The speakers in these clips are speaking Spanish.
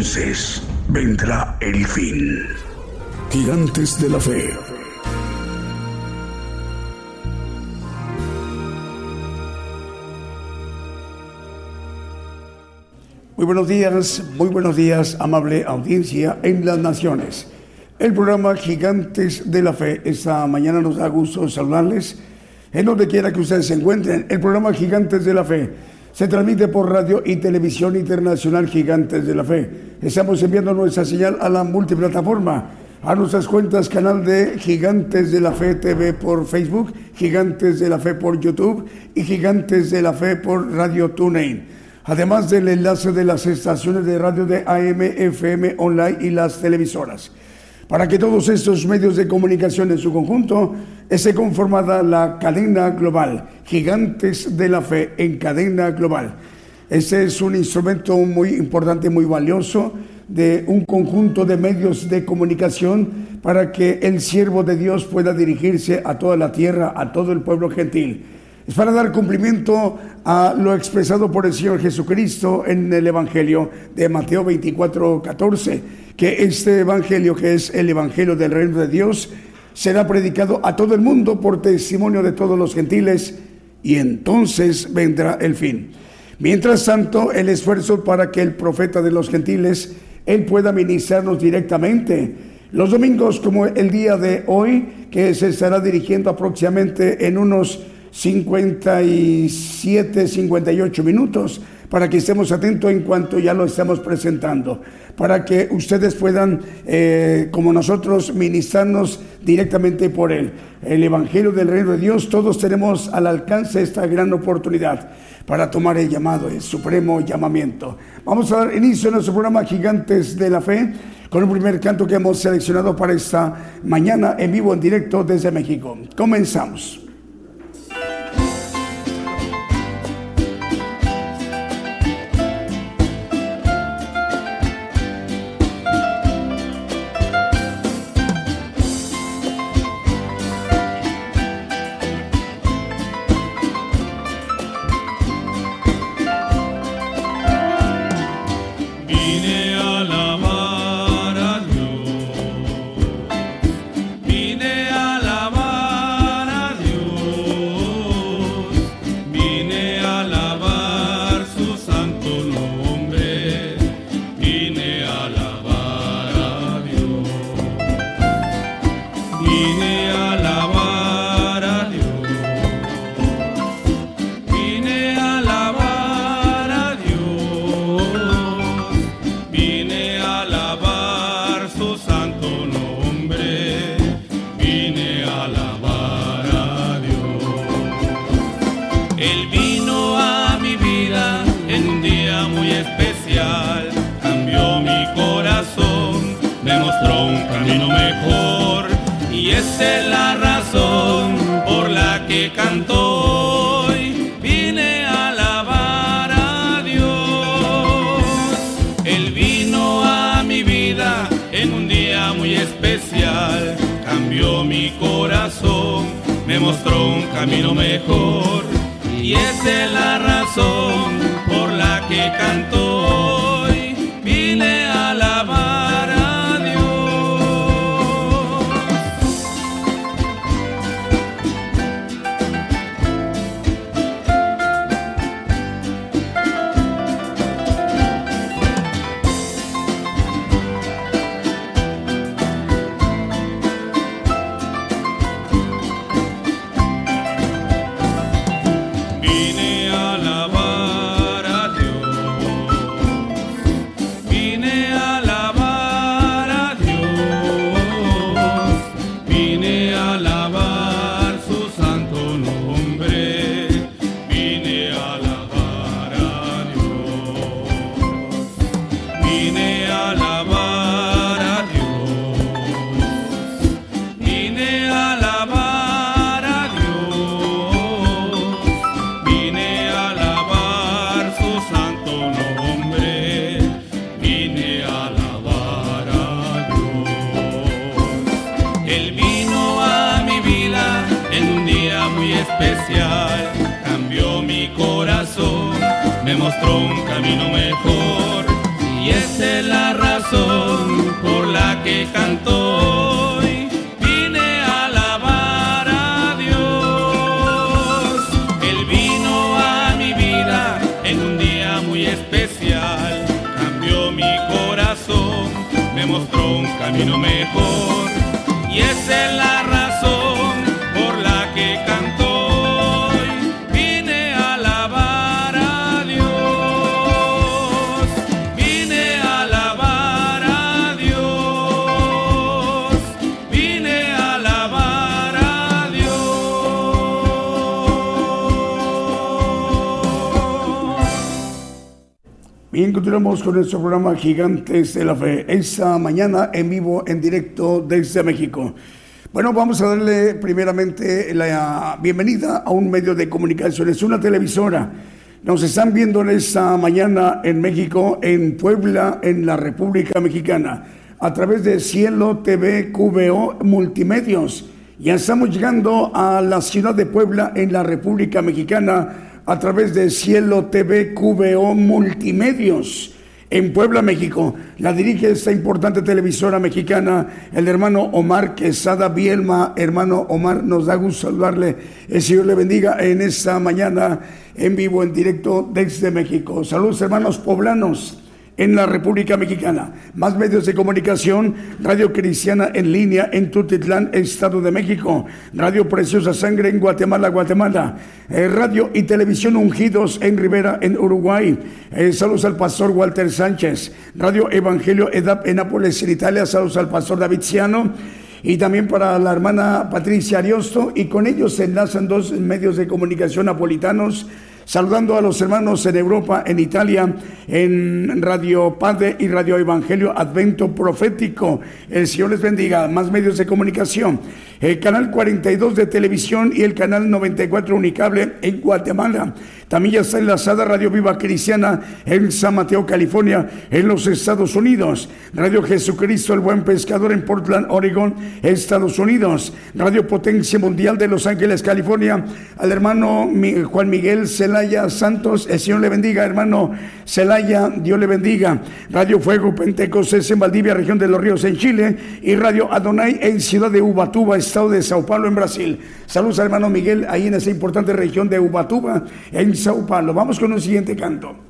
entonces vendrá el fin. Gigantes de la Fe. Muy buenos días, muy buenos días, amable audiencia en las naciones. El programa Gigantes de la Fe. Esta mañana nos da gusto saludarles en donde quiera que ustedes se encuentren. El programa Gigantes de la Fe se transmite por radio y televisión internacional Gigantes de la Fe. Estamos enviando nuestra señal a la multiplataforma, a nuestras cuentas canal de Gigantes de la Fe TV por Facebook, Gigantes de la Fe por YouTube y Gigantes de la Fe por Radio TuneIn. Además del enlace de las estaciones de radio de AM, FM, online y las televisoras. Para que todos estos medios de comunicación en su conjunto esté conformada la cadena global, gigantes de la fe en cadena global. Este es un instrumento muy importante, muy valioso de un conjunto de medios de comunicación para que el siervo de Dios pueda dirigirse a toda la tierra, a todo el pueblo gentil. Es para dar cumplimiento a lo expresado por el Señor Jesucristo en el Evangelio de Mateo 24, 14 que este Evangelio, que es el Evangelio del Reino de Dios, será predicado a todo el mundo por testimonio de todos los gentiles y entonces vendrá el fin. Mientras tanto, el esfuerzo para que el profeta de los gentiles, él pueda ministrarnos directamente los domingos como el día de hoy, que se estará dirigiendo aproximadamente en unos 57, 58 minutos para que estemos atentos en cuanto ya lo estamos presentando, para que ustedes puedan, eh, como nosotros, ministrarnos directamente por Él. El Evangelio del Reino de Dios, todos tenemos al alcance esta gran oportunidad para tomar el llamado, el supremo llamamiento. Vamos a dar inicio a nuestro programa Gigantes de la Fe con el primer canto que hemos seleccionado para esta mañana en vivo, en directo desde México. Comenzamos. Cambió mi corazón, me mostró un camino mejor y continuamos con nuestro programa Gigantes de la Fe. Esta mañana en vivo, en directo desde México. Bueno, vamos a darle primeramente la bienvenida a un medio de comunicación. Es una televisora. Nos están viendo en esta mañana en México, en Puebla, en la República Mexicana, a través de Cielo TV QVO Multimedios. Ya estamos llegando a la ciudad de Puebla, en la República Mexicana, a través de Cielo TV QVO Multimedios. En Puebla, México, la dirige esta importante televisora mexicana, el hermano Omar Quesada Bielma. Hermano Omar, nos da gusto saludarle. El Señor le bendiga en esta mañana en vivo, en directo desde México. Saludos, hermanos poblanos en la República Mexicana. Más medios de comunicación, Radio Cristiana en línea en Tutitlán, Estado de México. Radio Preciosa Sangre en Guatemala, Guatemala. Eh, radio y Televisión Ungidos en Rivera, en Uruguay. Eh, saludos al pastor Walter Sánchez. Radio Evangelio EDAP en Nápoles, en Italia. Saludos al pastor David Ciano y también para la hermana Patricia Ariosto y con ellos se enlazan dos medios de comunicación napolitanos saludando a los hermanos en Europa, en Italia, en Radio Padre y Radio Evangelio Advento Profético. El Señor les bendiga. Más medios de comunicación. El canal 42 de televisión y el canal 94 Unicable en Guatemala. También está enlazada Radio Viva Cristiana en San Mateo, California, en los Estados Unidos. Radio Jesucristo, el Buen Pescador en Portland, Oregon, Estados Unidos. Radio Potencia Mundial de Los Ángeles, California. Al hermano Juan Miguel Celaya Santos, el Señor le bendiga, hermano Celaya, Dios le bendiga. Radio Fuego Pentecostés en Valdivia, región de los Ríos en Chile. Y Radio Adonai en Ciudad de Ubatuba, estado de Sao Paulo en Brasil. Saludos al hermano Miguel ahí en esa importante región de Ubatuba en Sao Paulo. Vamos con un siguiente canto.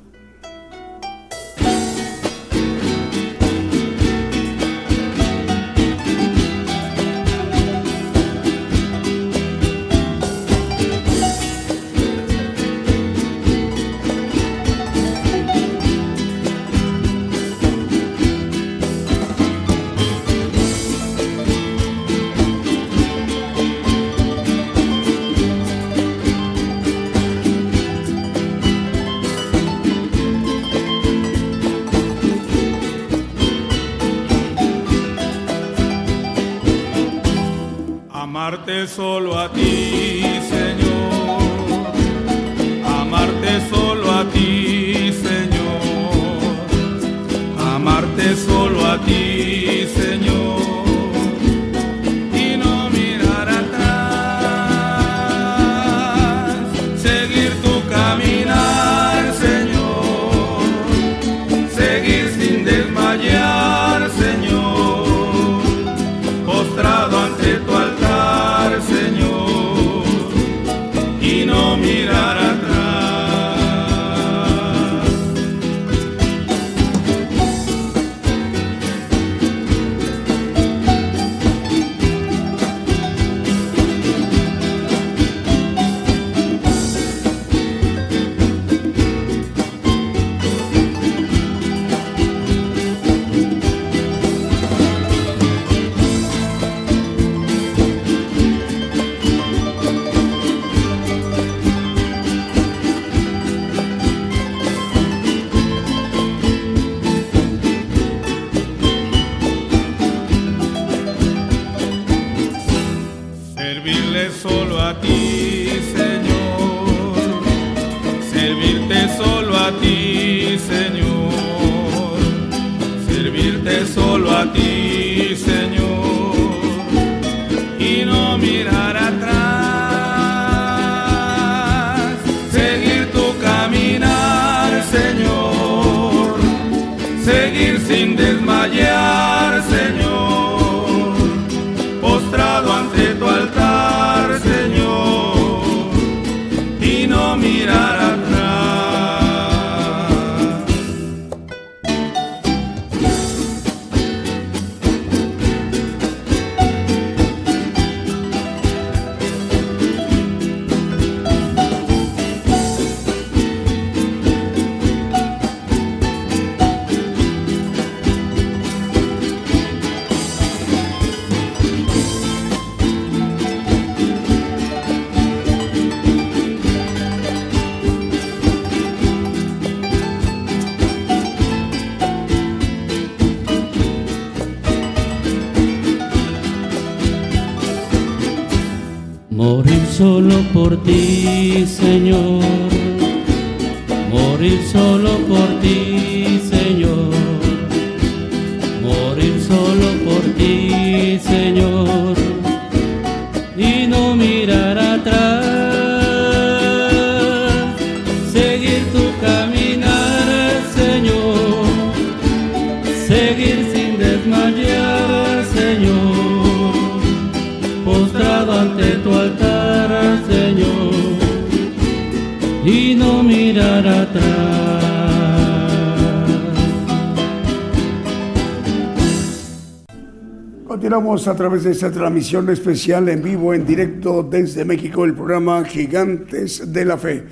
Solo a ti, por ti, Señor. A través de esta transmisión especial en vivo, en directo desde México, el programa Gigantes de la Fe.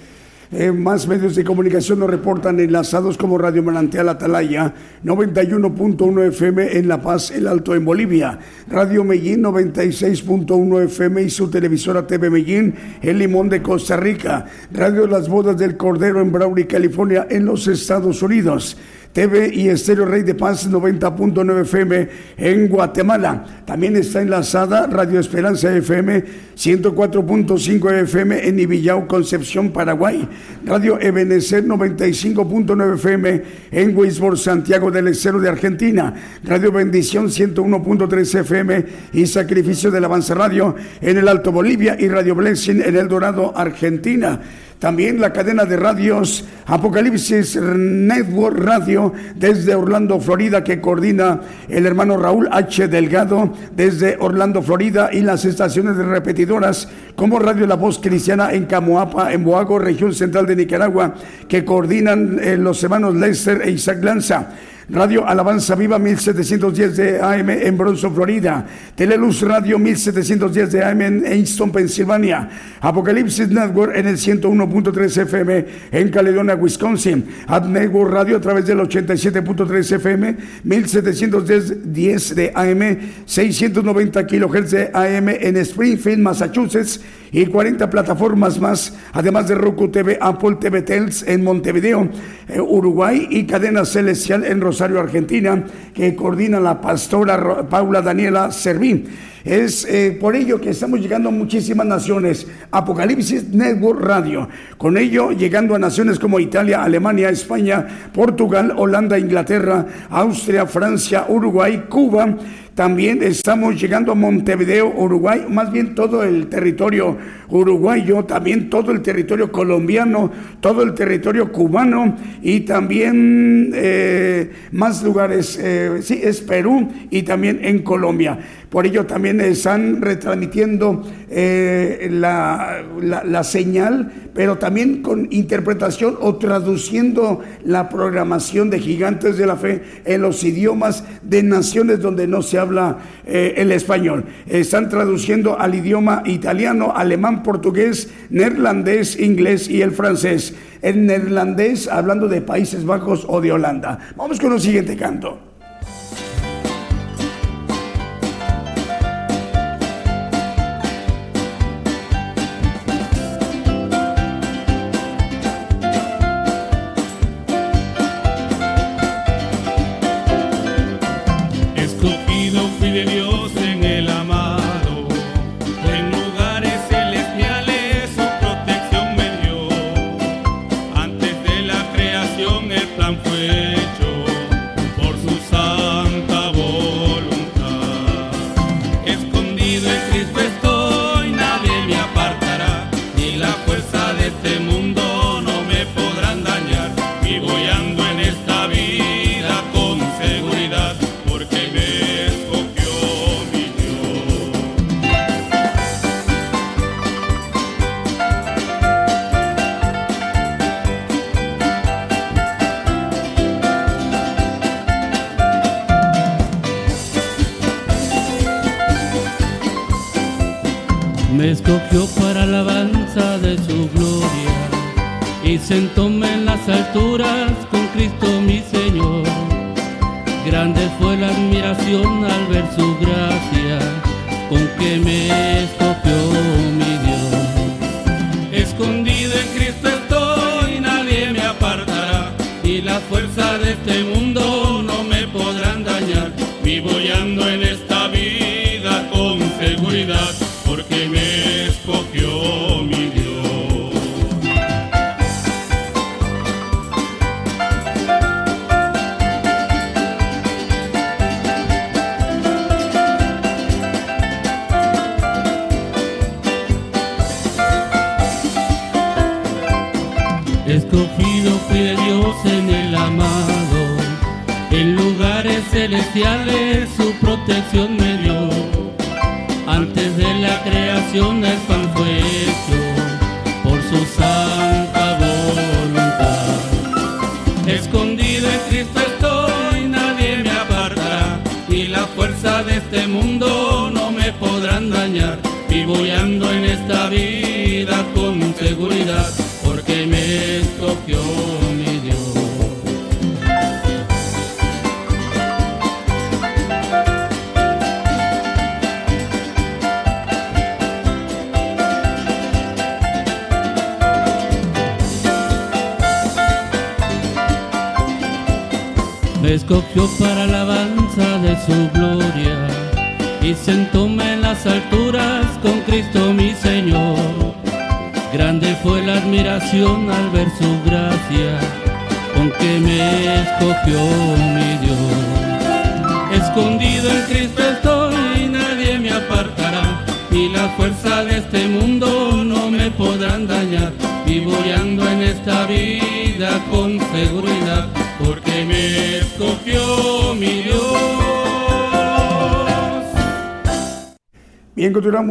Eh, más medios de comunicación nos reportan enlazados como Radio Manantial Atalaya, 91.1 FM en La Paz, El Alto en Bolivia, Radio Medellín 96.1 FM y su televisora TV Medellín, El Limón de Costa Rica, Radio Las Bodas del Cordero en Broward, California, en los Estados Unidos. TV y Estéreo Rey de Paz 90.9 FM en Guatemala. También está enlazada Radio Esperanza FM 104.5 FM en Ibillau, Concepción, Paraguay. Radio Ebenecer 95.9 FM en Weisborg, Santiago del Estero de Argentina. Radio Bendición 101.3 FM y Sacrificio del Avanza Radio en el Alto Bolivia y Radio Blessing en El Dorado, Argentina. También la cadena de radios Apocalipsis Network Radio desde Orlando, Florida, que coordina el hermano Raúl H. Delgado desde Orlando, Florida, y las estaciones de repetidoras como Radio La Voz Cristiana en Camoapa, en Boago, región central de Nicaragua, que coordinan eh, los hermanos Lester e Isaac Lanza. Radio Alabanza Viva 1710 de AM en Bronson, Florida. Teleluz Radio 1710 de AM en Easton, Pensilvania. Apocalipsis Network en el 101.3 FM en Caledonia, Wisconsin. Ad Network Radio a través del 87.3 FM 1710 de AM, 690 kHz de AM en Springfield, Massachusetts y 40 plataformas más, además de Roku TV, Apple TV Tels en Montevideo, eh, Uruguay y Cadena Celestial en Rosario, Argentina, que coordina la pastora Paula Daniela Servín. Es eh, por ello que estamos llegando a muchísimas naciones. Apocalipsis Network Radio. Con ello llegando a naciones como Italia, Alemania, España, Portugal, Holanda, Inglaterra, Austria, Francia, Uruguay, Cuba. También estamos llegando a Montevideo, Uruguay, más bien todo el territorio uruguayo, también todo el territorio colombiano, todo el territorio cubano y también eh, más lugares, eh, sí, es Perú y también en Colombia. Por ello también están retransmitiendo eh, la, la- señal, pero también con interpretación o traduciendo la programación de Gigantes de la Fe en los idiomas de naciones donde no se habla eh, el español. Están traduciendo al idioma italiano, alemán, portugués, neerlandés, inglés y el francés. En neerlandés, hablando de Países Bajos o de Holanda. Vamos con el siguiente canto.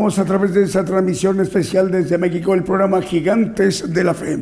A través de esa transmisión especial desde México, el programa Gigantes de la Fe.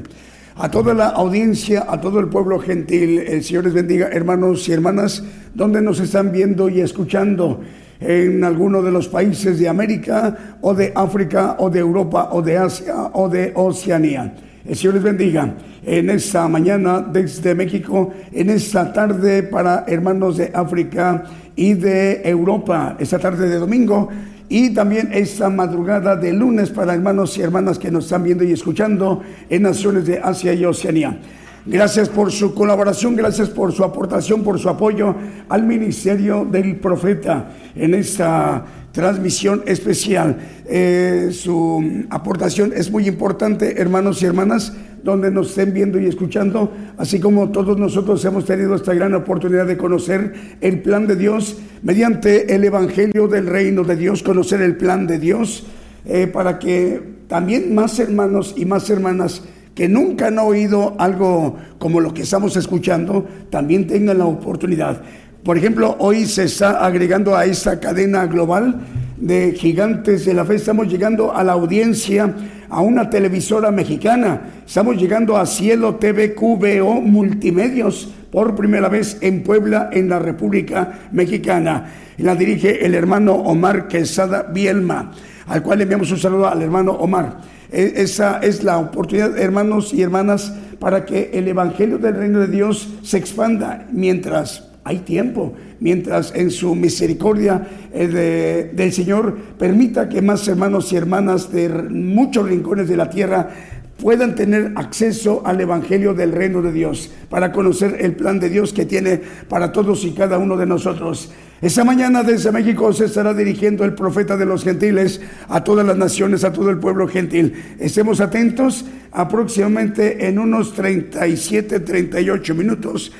A toda la audiencia, a todo el pueblo gentil, el Señor les bendiga, hermanos y hermanas, donde nos están viendo y escuchando en alguno de los países de América o de África o de Europa o de Asia o de Oceanía. El Señor les bendiga en esta mañana desde México, en esta tarde para hermanos de África y de Europa, esta tarde de domingo y también esta madrugada de lunes para hermanos y hermanas que nos están viendo y escuchando en naciones de Asia y Oceanía. Gracias por su colaboración, gracias por su aportación, por su apoyo al ministerio del profeta en esta transmisión especial. Eh, su aportación es muy importante, hermanos y hermanas donde nos estén viendo y escuchando, así como todos nosotros hemos tenido esta gran oportunidad de conocer el plan de Dios mediante el Evangelio del Reino de Dios, conocer el plan de Dios, eh, para que también más hermanos y más hermanas que nunca han oído algo como lo que estamos escuchando, también tengan la oportunidad. Por ejemplo, hoy se está agregando a esta cadena global de gigantes de la fe, estamos llegando a la audiencia a una televisora mexicana. Estamos llegando a Cielo TV QVO Multimedios por primera vez en Puebla, en la República Mexicana. La dirige el hermano Omar Quesada Bielma, al cual enviamos un saludo al hermano Omar. E, esa es la oportunidad, hermanos y hermanas, para que el Evangelio del Reino de Dios se expanda mientras hay tiempo, mientras en su misericordia del Señor permita que más hermanos y hermanas de muchos rincones de la tierra puedan tener acceso al Evangelio del reino de Dios, para conocer el plan de Dios que tiene para todos y cada uno de nosotros. Esa mañana desde México se estará dirigiendo el profeta de los gentiles a todas las naciones, a todo el pueblo gentil. Estemos atentos, aproximadamente en unos 37, 38 minutos,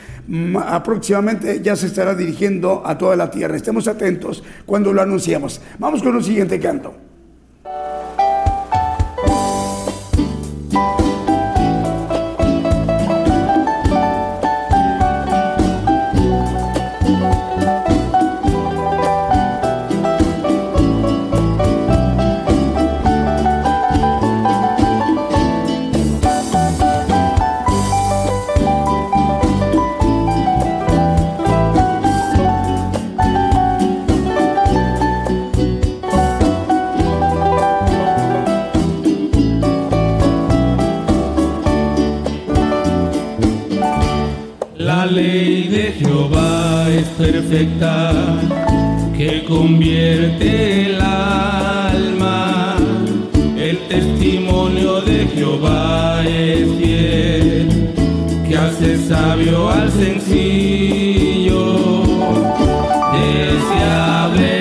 aproximadamente ya se estará dirigiendo a toda la tierra. Estemos atentos cuando lo anunciamos. Vamos con el siguiente canto. Perfecta que convierte el alma. El testimonio de Jehová es fiel, que hace sabio al sencillo. Deseables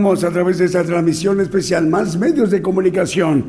a través de esta transmisión especial. Más medios de comunicación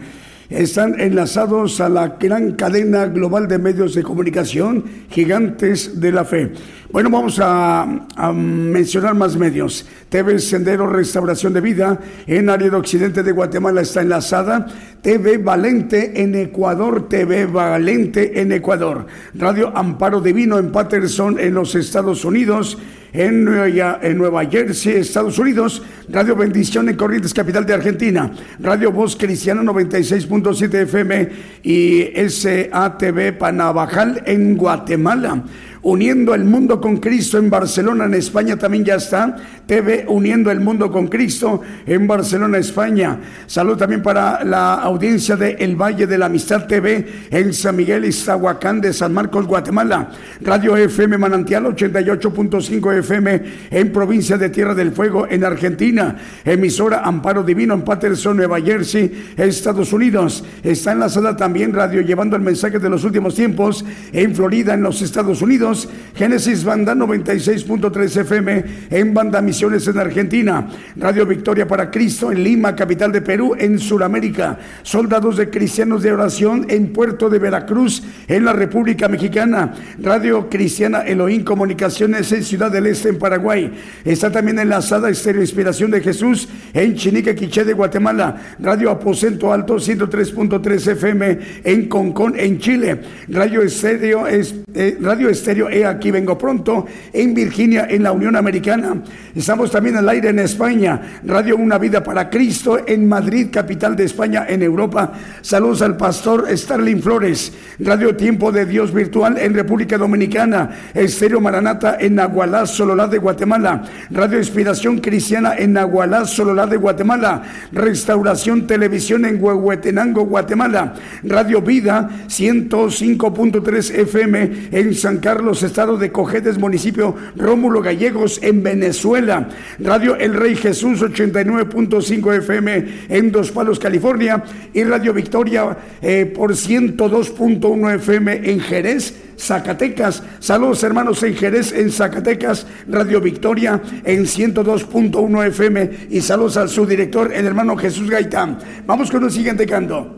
están enlazados a la gran cadena global de medios de comunicación, gigantes de la fe. Bueno, vamos a, mencionar más medios. TV Sendero Restauración de Vida en área de occidente de Guatemala está enlazada. TV Valente en Ecuador, TV Valente en Ecuador. Radio Amparo Divino en Patterson en los Estados Unidos en Nueva, en Nueva Jersey, Estados Unidos, Radio Bendición en Corrientes, capital de Argentina, Radio Voz Cristiana 96.7 FM y SATV Panabajal en Guatemala. Uniendo el mundo con Cristo en Barcelona, en España también ya está. TV Uniendo el mundo con Cristo en Barcelona, España. Salud también para la audiencia de El Valle de la Amistad TV en San Miguel Iztahuacán de San Marcos, Guatemala. Radio FM Manantial 88.5 FM en provincia de Tierra del Fuego en Argentina. Emisora Amparo Divino en Patterson, Nueva Jersey, Estados Unidos. Está en la sala también radio llevando el mensaje de los últimos tiempos en Florida, en los Estados Unidos. Génesis Banda 96.3 FM en Banda Misiones en Argentina, Radio Victoria para Cristo en Lima, capital de Perú, en Sudamérica, Soldados de Cristianos de Oración en Puerto de Veracruz, en la República Mexicana, Radio Cristiana Elohim Comunicaciones en Ciudad del Este, en Paraguay. Está también enlazada Estéreo Inspiración de Jesús en Chinique, Quiché de Guatemala, Radio Aposento Alto 103.3 FM en Concón, en Chile, Radio Estéreo, eh, Radio Estéreo He aquí vengo pronto, en Virginia, en la Unión Americana. Estamos también al aire en España, Radio Una Vida para Cristo, en Madrid, capital de España, en Europa. Saludos al pastor Starling Flores, Radio Tiempo de Dios Virtual en República Dominicana, Estéreo Maranata en Nahualá, Sololá de Guatemala, Radio Inspiración Cristiana en Nahualá, Sololá de Guatemala, Restauración Televisión en Huehuetenango, Guatemala, Radio Vida 105.3 FM en San Carlos los estados de Cojedes, municipio Rómulo Gallegos en Venezuela. Radio El Rey Jesús 89.5 FM en Dos Palos, California. Y Radio Victoria eh, por 102.1 FM en Jerez. Zacatecas. Saludos hermanos en Jerez, en Zacatecas, Radio Victoria en 102.1 FM y saludos al subdirector, el hermano Jesús Gaitán. Vamos con un siguiente canto.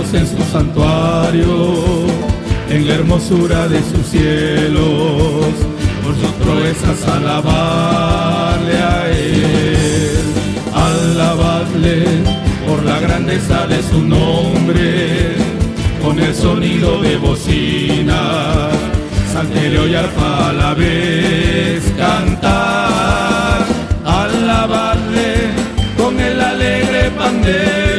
En su santuario, en la hermosura de sus cielos. Por sus proezas alabarle a Él, alabadle por la grandeza de su nombre, con el sonido de bocina, salterio y arpa a la vez cantar, alabadle con el alegre pandero.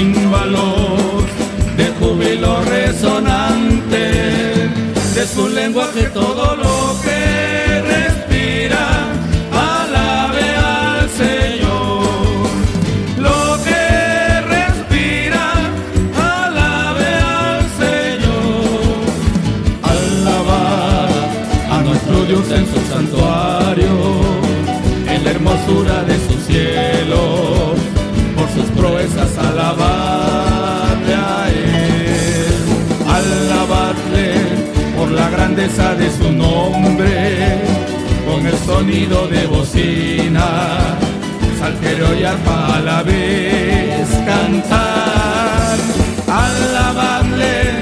sin valor, de júbilo resonante, de su lenguaje todo lo que respira, alabe al Señor. Lo que respira, alabe al Señor. Alabar a nuestro Dios en su santuario, en la hermosura de sonido de bocina, saltero y arpa a la vez cantar, alabarle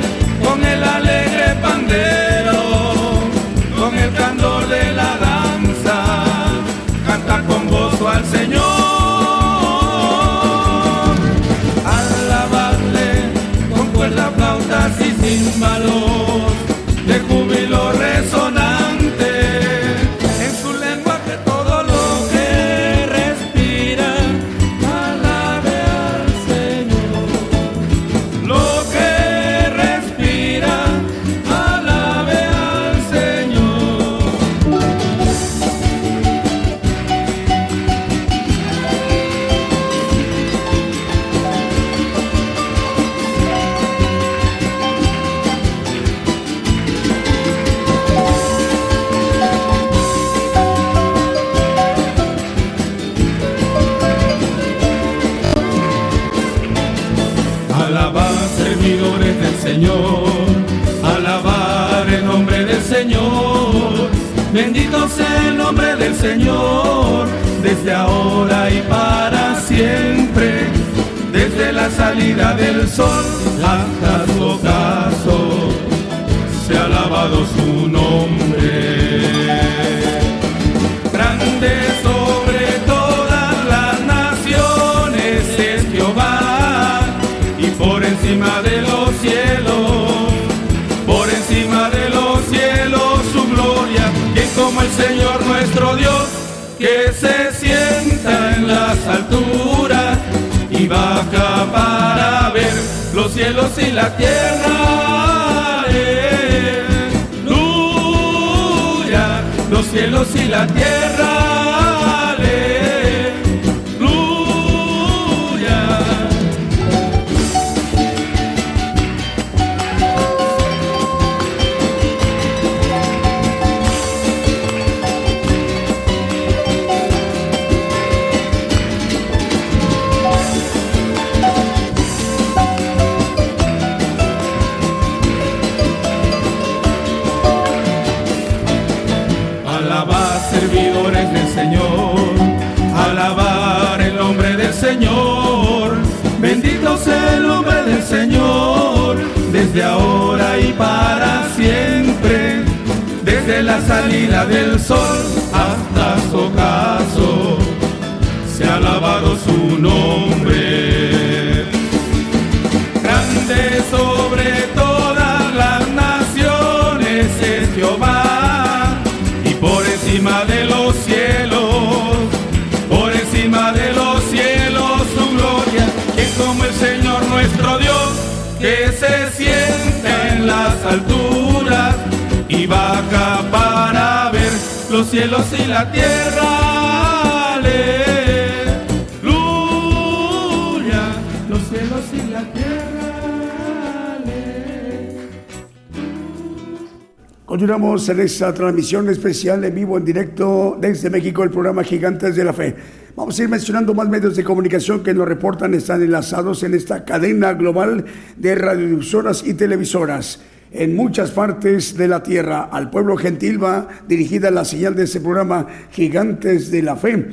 En esta transmisión especial en vivo, en directo desde México, el programa Gigantes de la Fe. Vamos a ir mencionando más medios de comunicación que nos reportan están enlazados en esta cadena global de radiodifusoras y televisoras. En muchas partes de la tierra, al pueblo gentil va dirigida la señal de este programa Gigantes de la Fe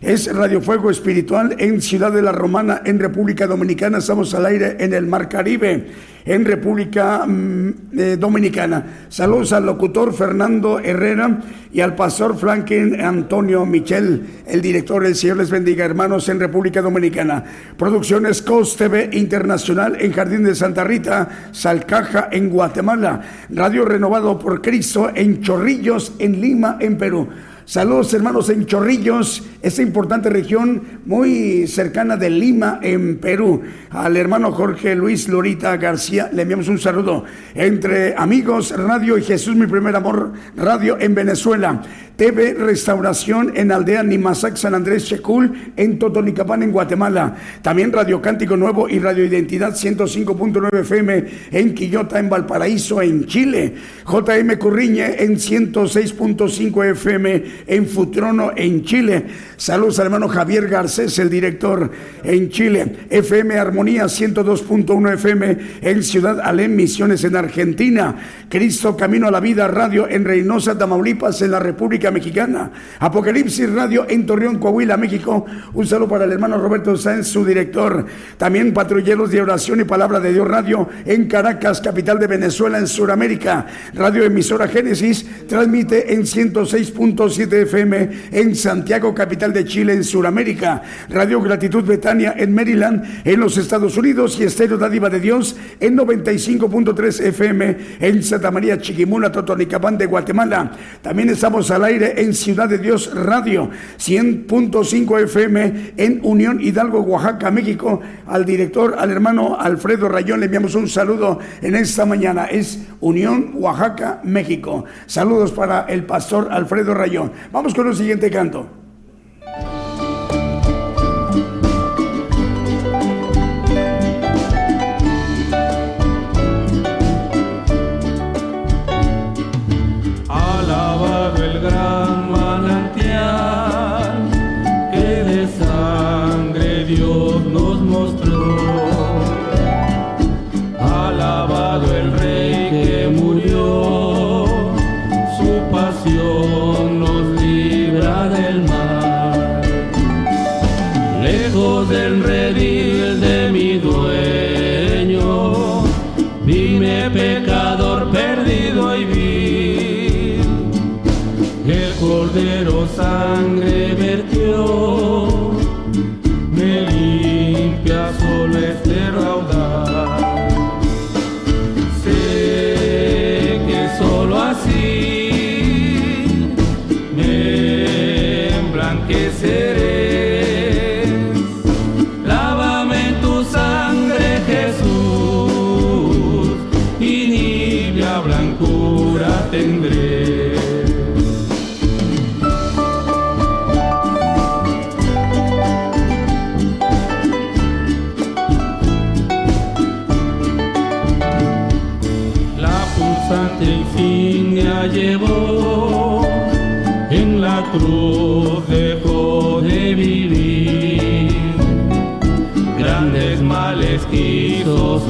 es radiofuego Espiritual en Ciudad de la Romana, en República Dominicana. Estamos al aire en el Mar Caribe en República mm, eh, Dominicana. Saludos al locutor Fernando Herrera y al pastor Franklin Antonio Michel, el director. El Señor les bendiga, hermanos, en República Dominicana. Producciones COS TV Internacional en Jardín de Santa Rita, Salcaja, en Guatemala. Radio Renovado por Cristo en Chorrillos, en Lima, en Perú. Saludos hermanos en Chorrillos, esa importante región muy cercana de Lima, en Perú. Al hermano Jorge Luis Lorita García le enviamos un saludo. Entre amigos, Radio y Jesús, mi primer amor, Radio en Venezuela. TV Restauración en Aldea Nimasac, San Andrés Checul, en Totonicapán, en Guatemala. También Radio Cántico Nuevo y Radio Identidad 105.9 FM en Quillota, en Valparaíso, en Chile. JM Curriñe en 106.5 FM en Futrono, en Chile. Saludos al hermano Javier Garcés, el director en Chile. FM Armonía 102.1 FM en Ciudad Alem, Misiones en Argentina. Cristo Camino a la Vida Radio en Reynosa, Tamaulipas, en la República Mexicana. Apocalipsis Radio en Torreón, Coahuila, México. Un saludo para el hermano Roberto Sáenz, su director. También Patrulleros de Oración y Palabra de Dios Radio en Caracas, capital de Venezuela, en Sudamérica. Radio Emisora Génesis transmite en 106.7 FM en Santiago, capital de Chile, en Sudamérica. Radio Gratitud Betania en Maryland, en los Estados Unidos. Y Estéreo Dádiva de Dios en 95.3 FM en Santa María Chiquimula, Totonicapán de Guatemala. También estamos al aire en Ciudad de Dios Radio, 100.5 FM en Unión Hidalgo, Oaxaca, México. Al director, al hermano Alfredo Rayón, le enviamos un saludo en esta mañana. Es Unión, Oaxaca, México. Saludos para el pastor Alfredo Rayón. Vamos con el siguiente canto.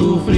No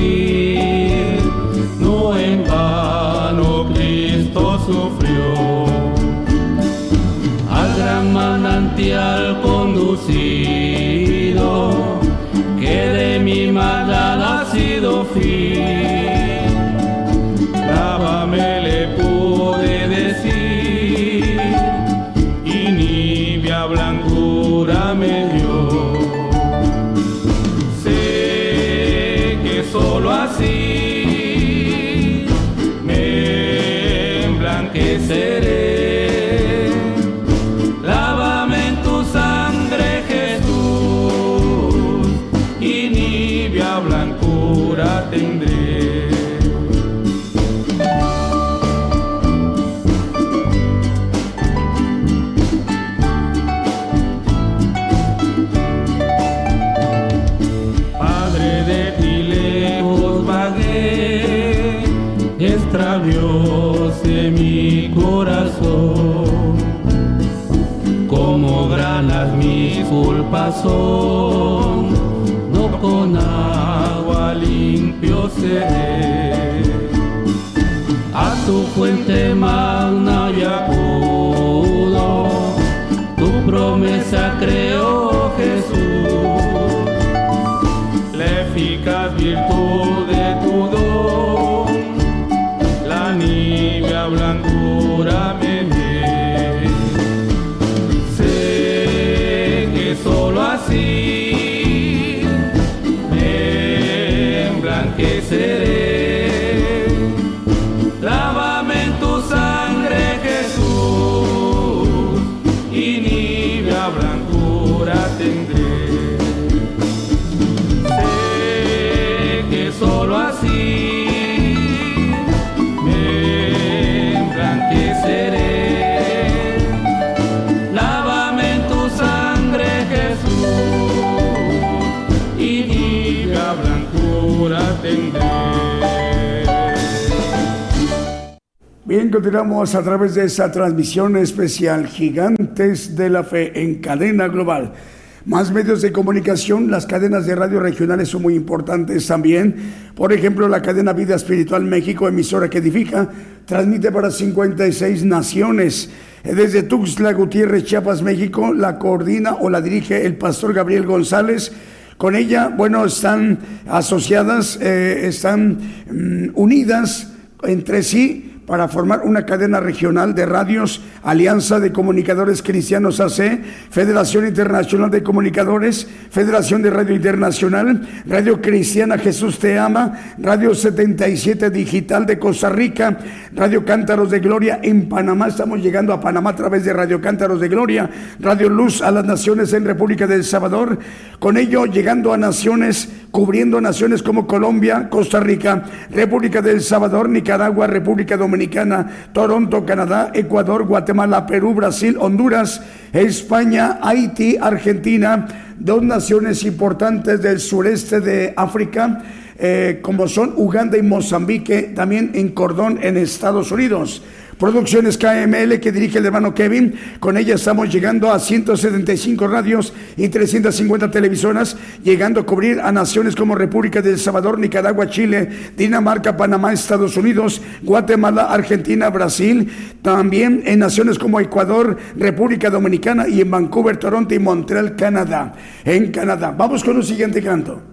no con agua limpio seré. A tu fuente manda continuamos a través de esa transmisión especial Gigantes de la Fe en cadena global. Más medios de comunicación, las cadenas de radio regionales son muy importantes también. Por ejemplo, la cadena Vida Espiritual México, emisora que edifica, transmite para 56 naciones. Eh, Desde Tuxtla Gutiérrez, Chiapas, México, la coordina o la dirige el pastor Gabriel González. Con ella, bueno, están asociadas, eh, están mm, unidas entre sí para formar una cadena regional de radios, Alianza de Comunicadores Cristianos AC, Federación Internacional de Comunicadores, Federación de Radio Internacional, Radio Cristiana Jesús Te Ama, Radio 77 Digital de Costa Rica, Radio Cántaros de Gloria en Panamá, estamos llegando a Panamá a través de Radio Cántaros de Gloria, Radio Luz a las naciones en República del Salvador, con ello llegando a naciones, cubriendo naciones como Colombia, Costa Rica, República del Salvador, Nicaragua, República Dominicana, Toronto, Canadá, Ecuador, Guatemala, Perú, Brasil, Honduras, España, Haití, Argentina, dos naciones importantes del sureste de África, eh, como son Uganda y Mozambique, también en Cordón, en Estados Unidos. Producciones KML que dirige el hermano Kevin. Con ella estamos llegando a 175 radios y 350 televisoras, llegando a cubrir a naciones como República del Salvador, Nicaragua, Chile, Dinamarca, Panamá, Estados Unidos, Guatemala, Argentina, Brasil, también en naciones como Ecuador, República Dominicana y en Vancouver, Toronto y Montreal, Canadá. En Canadá. Vamos con un siguiente canto.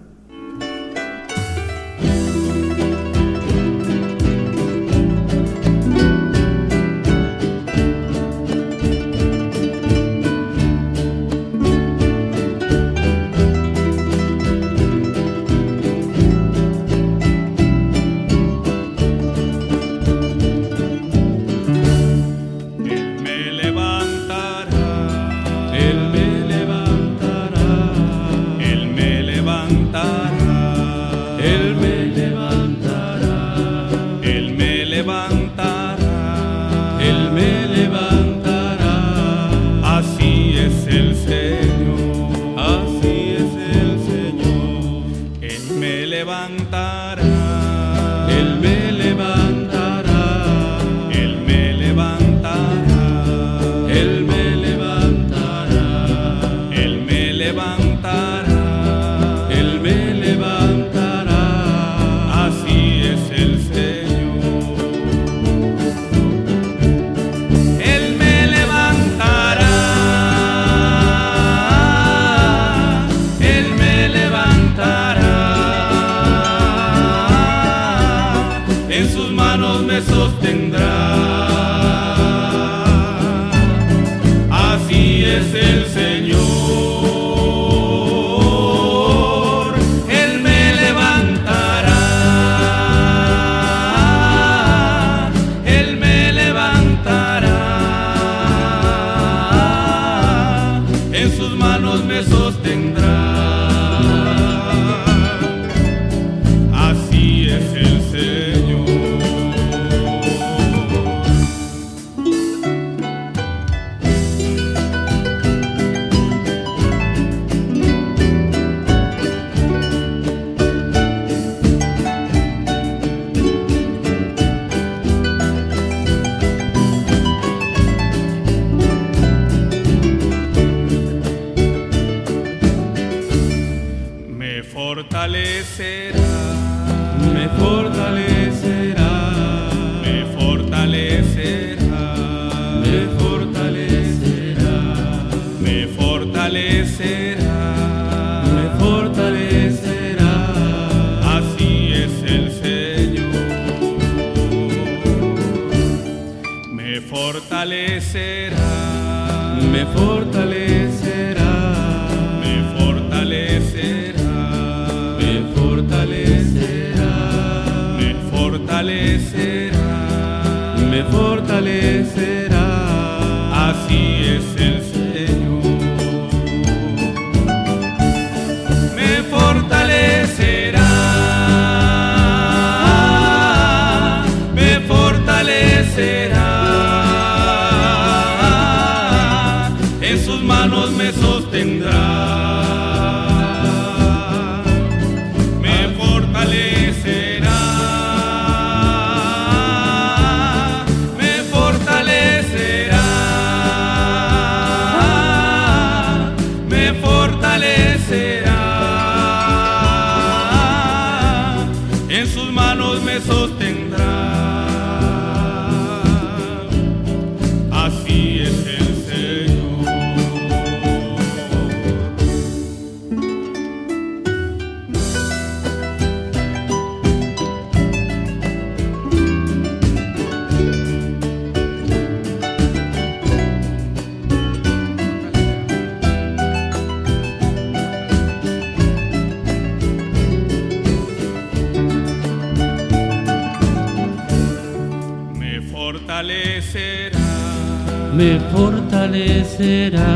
Me fortalecerá,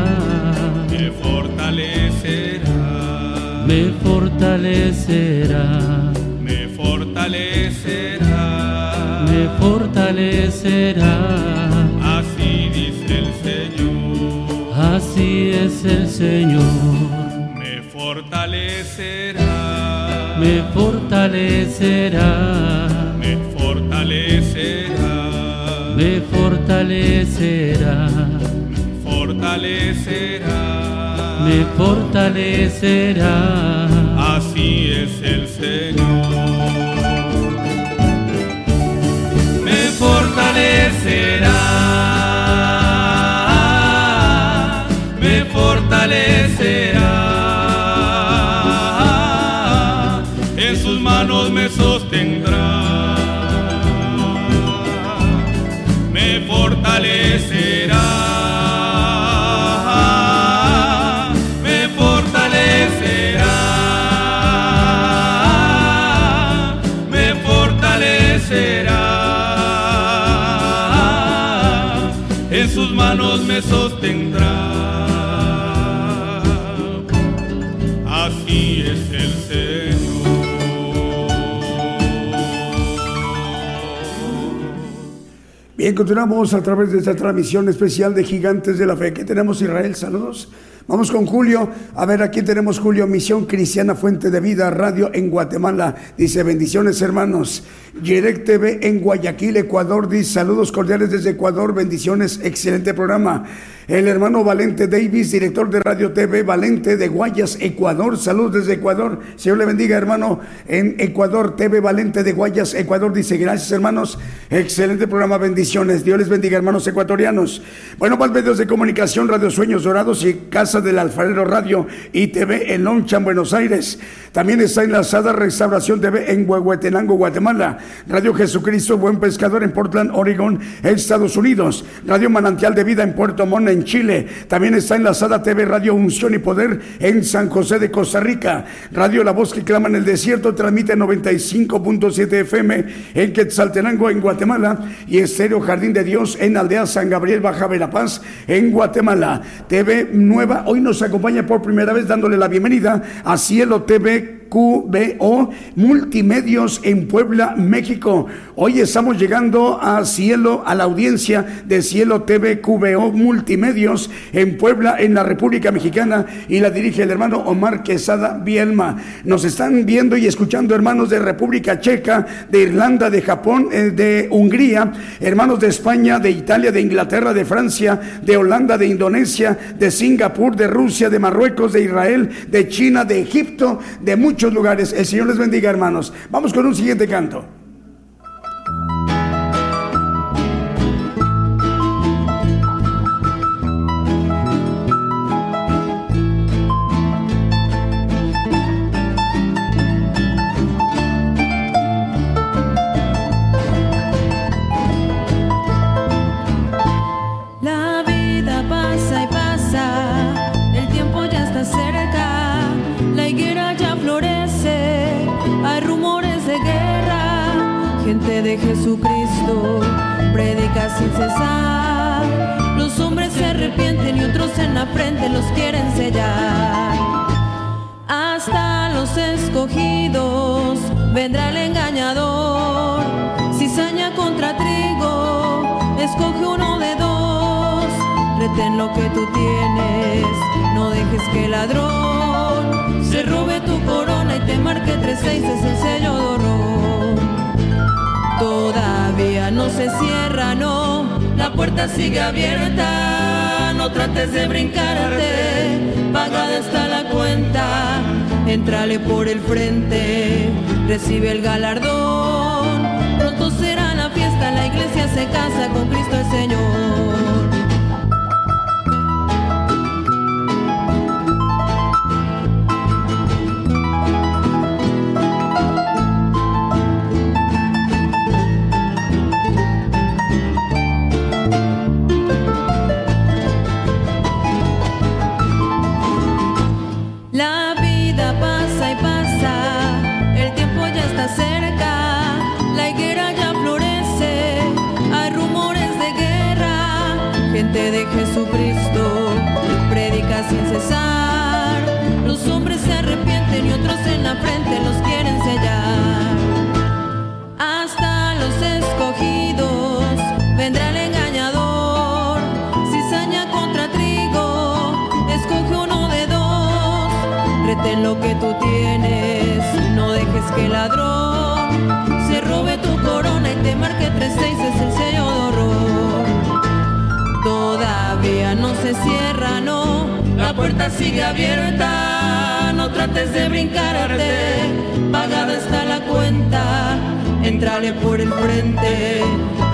Me fortalecerá. me fortalecerá, Me fortalecerá. me fortalecerá. Así dice el Señor. Así es el Señor, Me fortalecerá. me fortalecerá, fortalecerá, Fortalecerá. me fortalecerá. Así es el Señor. Me fortalecerá. Bien, continuamos a través de esta transmisión especial de Gigantes de la Fe. ¿Qué tenemos, Israel? Saludos. Vamos con Julio. A ver, aquí tenemos Julio, Misión Cristiana Fuente de Vida, Radio en Guatemala. Dice, bendiciones hermanos. Yerec TV en Guayaquil, Ecuador. Dice, saludos cordiales desde Ecuador. Bendiciones, excelente programa. El hermano Valente Davis, director de Radio TV Valente de Guayas, Ecuador. Saludos desde Ecuador. Señor le bendiga, hermano, en Ecuador, TV Valente de Guayas, Ecuador. Dice, gracias, hermanos. Excelente programa, bendiciones. Dios les bendiga, hermanos ecuatorianos. Bueno, más medios de comunicación, Radio Sueños Dorados y Casa del Alfarero Radio y TV en Loncha, en Buenos Aires. También está enlazada Restauración TV en Huehuetenango, Guatemala. Radio Jesucristo, Buen Pescador en Portland, Oregon, Estados Unidos. Radio Manantial de Vida en Puerto Montt, en Chile. También está enlazada TV Radio Unción y Poder en San José de Costa Rica. Radio La Voz que clama en el desierto transmite 95.7 FM en Quetzaltenango, en Guatemala. Y Estéreo Jardín de Dios en Aldea San Gabriel, Baja Verapaz, en Guatemala. TV Nueva hoy nos acompaña por primera vez dándole la bienvenida a Cielo TV QBO Multimedios en Puebla, México. Hoy estamos llegando a Cielo, a la audiencia de Cielo TV QBO Multimedios en Puebla, en la República Mexicana, y la dirige el hermano Omar Quesada Bielma. Nos están viendo y escuchando hermanos de República Checa, de Irlanda, de Japón, eh, de Hungría, hermanos de España, de Italia, de Inglaterra, de Francia, de Holanda, de Indonesia, de Singapur, de Rusia, de Marruecos, de Israel, de China, de Egipto, de muchos lugares. El Señor les bendiga, hermanos. Vamos con un siguiente canto. Que tú tienes, no dejes que ladrón se robe tu corona y te marque tres seis es el sello de. Todavía no se cierra, no, la puerta sigue abierta. No trates de brincarte, pagada está la cuenta. Entrale por el frente, recibe el galardón. Pronto será la fiesta, la iglesia se casa con Cristo el Señor. Frente los quieren sellar. Hasta los escogidos vendrá el engañador. Cizaña contra trigo, escoge uno de dos. Retén lo que tú tienes, no dejes que ladrón se robe tu corona y te marque tres seis es el sello de horror. Todavía no se cierra, no, la puerta sigue abierta no trates de brincarte, pagada está la cuenta, entrale por el frente,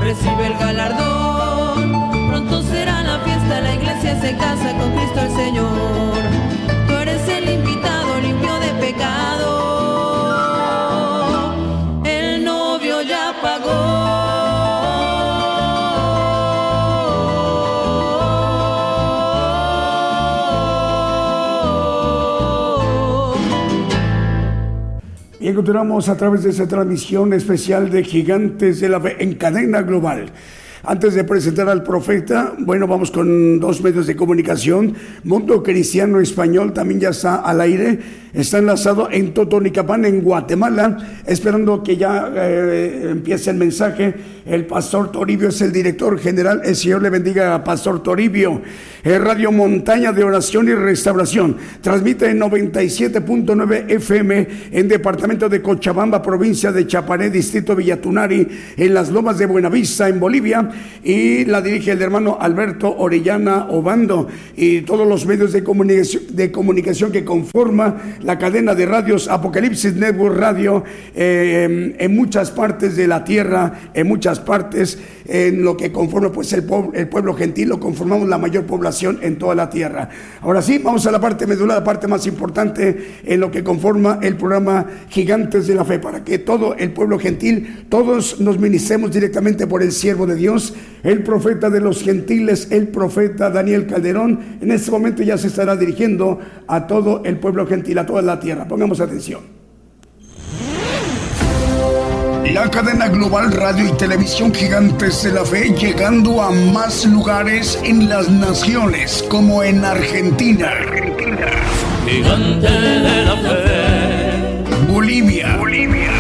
recibe el galardón, pronto será la fiesta, la iglesia se casa con Cristo el Señor, tú eres el invitado limpio de pecado, el novio ya pagó. Continuamos a través de esta transmisión especial de Gigantes de la Fe en cadena global. Antes de presentar al profeta, bueno, vamos con dos medios de comunicación. Mundo Cristiano Español también ya está al aire está enlazado en Totonicapán, en Guatemala, esperando que ya eh, empiece el mensaje. El pastor Toribio es el director general. El Señor le bendiga a Pastor Toribio. El Radio Montaña de Oración y Restauración transmite en 97.9 FM en departamento de Cochabamba, provincia de Chapané, distrito Villatunari, en las lomas de Buenavista, en Bolivia. Y la dirige el hermano Alberto Orellana Obando y todos los medios de comunicación que conforma la cadena de radios Apocalipsis Network Radio eh, en muchas partes de la tierra, en muchas partes, en lo que conforma pues el, el pueblo gentil, lo conformamos la mayor población en toda la tierra. Ahora sí, vamos a la parte medular, la parte más importante en lo que conforma el programa Gigantes de la Fe, para que todo el pueblo gentil, todos nos ministremos directamente por el siervo de Dios, el profeta de los gentiles, el profeta Daniel Calderón. En este momento ya se estará dirigiendo a todo el pueblo gentil, a toda la tierra. Pongamos atención. La cadena global radio y televisión gigantes de la fe llegando a más lugares en las naciones como en Argentina. Argentina. Gigante de la fe. Bolivia. Bolivia.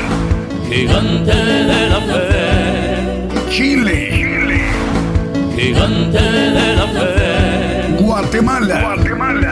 Gigante de la fe. Chile. Chile. Gigante de la fe. Guatemala. Guatemala.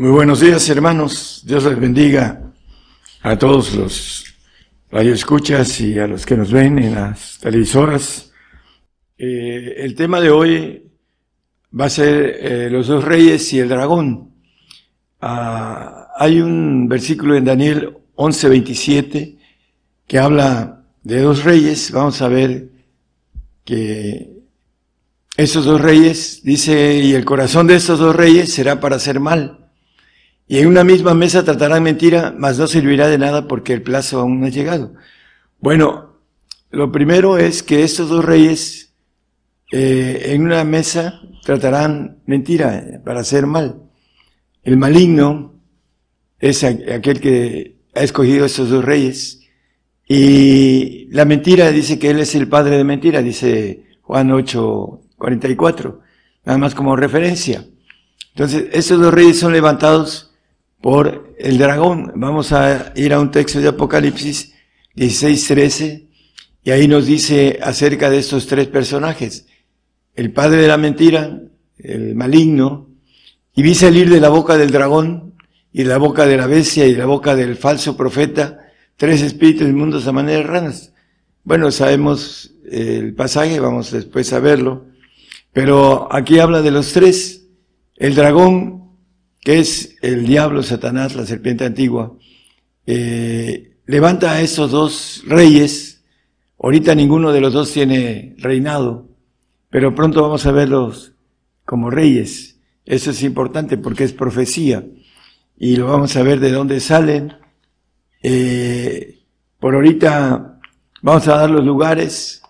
Muy buenos días, hermanos. Dios les bendiga a todos los radioescuchas y a los que nos ven en las televisoras. Eh, el tema de hoy va a ser eh, los dos reyes y el dragón. Ah, hay un versículo en Daniel 11:27 que habla de dos reyes. Vamos a ver que esos dos reyes, dice, y el corazón de estos dos reyes será para hacer mal y en una misma mesa tratarán mentira, mas no servirá de nada porque el plazo aún no ha llegado. Bueno, lo primero es que estos dos reyes eh, en una mesa tratarán mentira para hacer mal. El maligno es aquel que ha escogido estos dos reyes. Y la mentira dice que él es el padre de mentira, dice Juan 8, 44, nada más como referencia. Entonces, estos dos reyes son levantados por el dragón. Vamos a ir a un texto de Apocalipsis 16, 13, y ahí nos dice acerca de estos tres personajes. El padre de la mentira, el maligno, y vi salir de la boca del dragón, y de la boca de la bestia, y de la boca del falso profeta, tres espíritus inmundos a manera de ranas. Bueno, sabemos el pasaje, vamos después a verlo, pero aquí habla de los tres. El dragón que es el diablo, Satanás, la serpiente antigua, eh, levanta a esos dos reyes. Ahorita ninguno de los dos tiene reinado, pero pronto vamos a verlos como reyes. Eso es importante porque es profecía y lo vamos a ver de dónde salen. Eh, por ahorita vamos a dar los lugares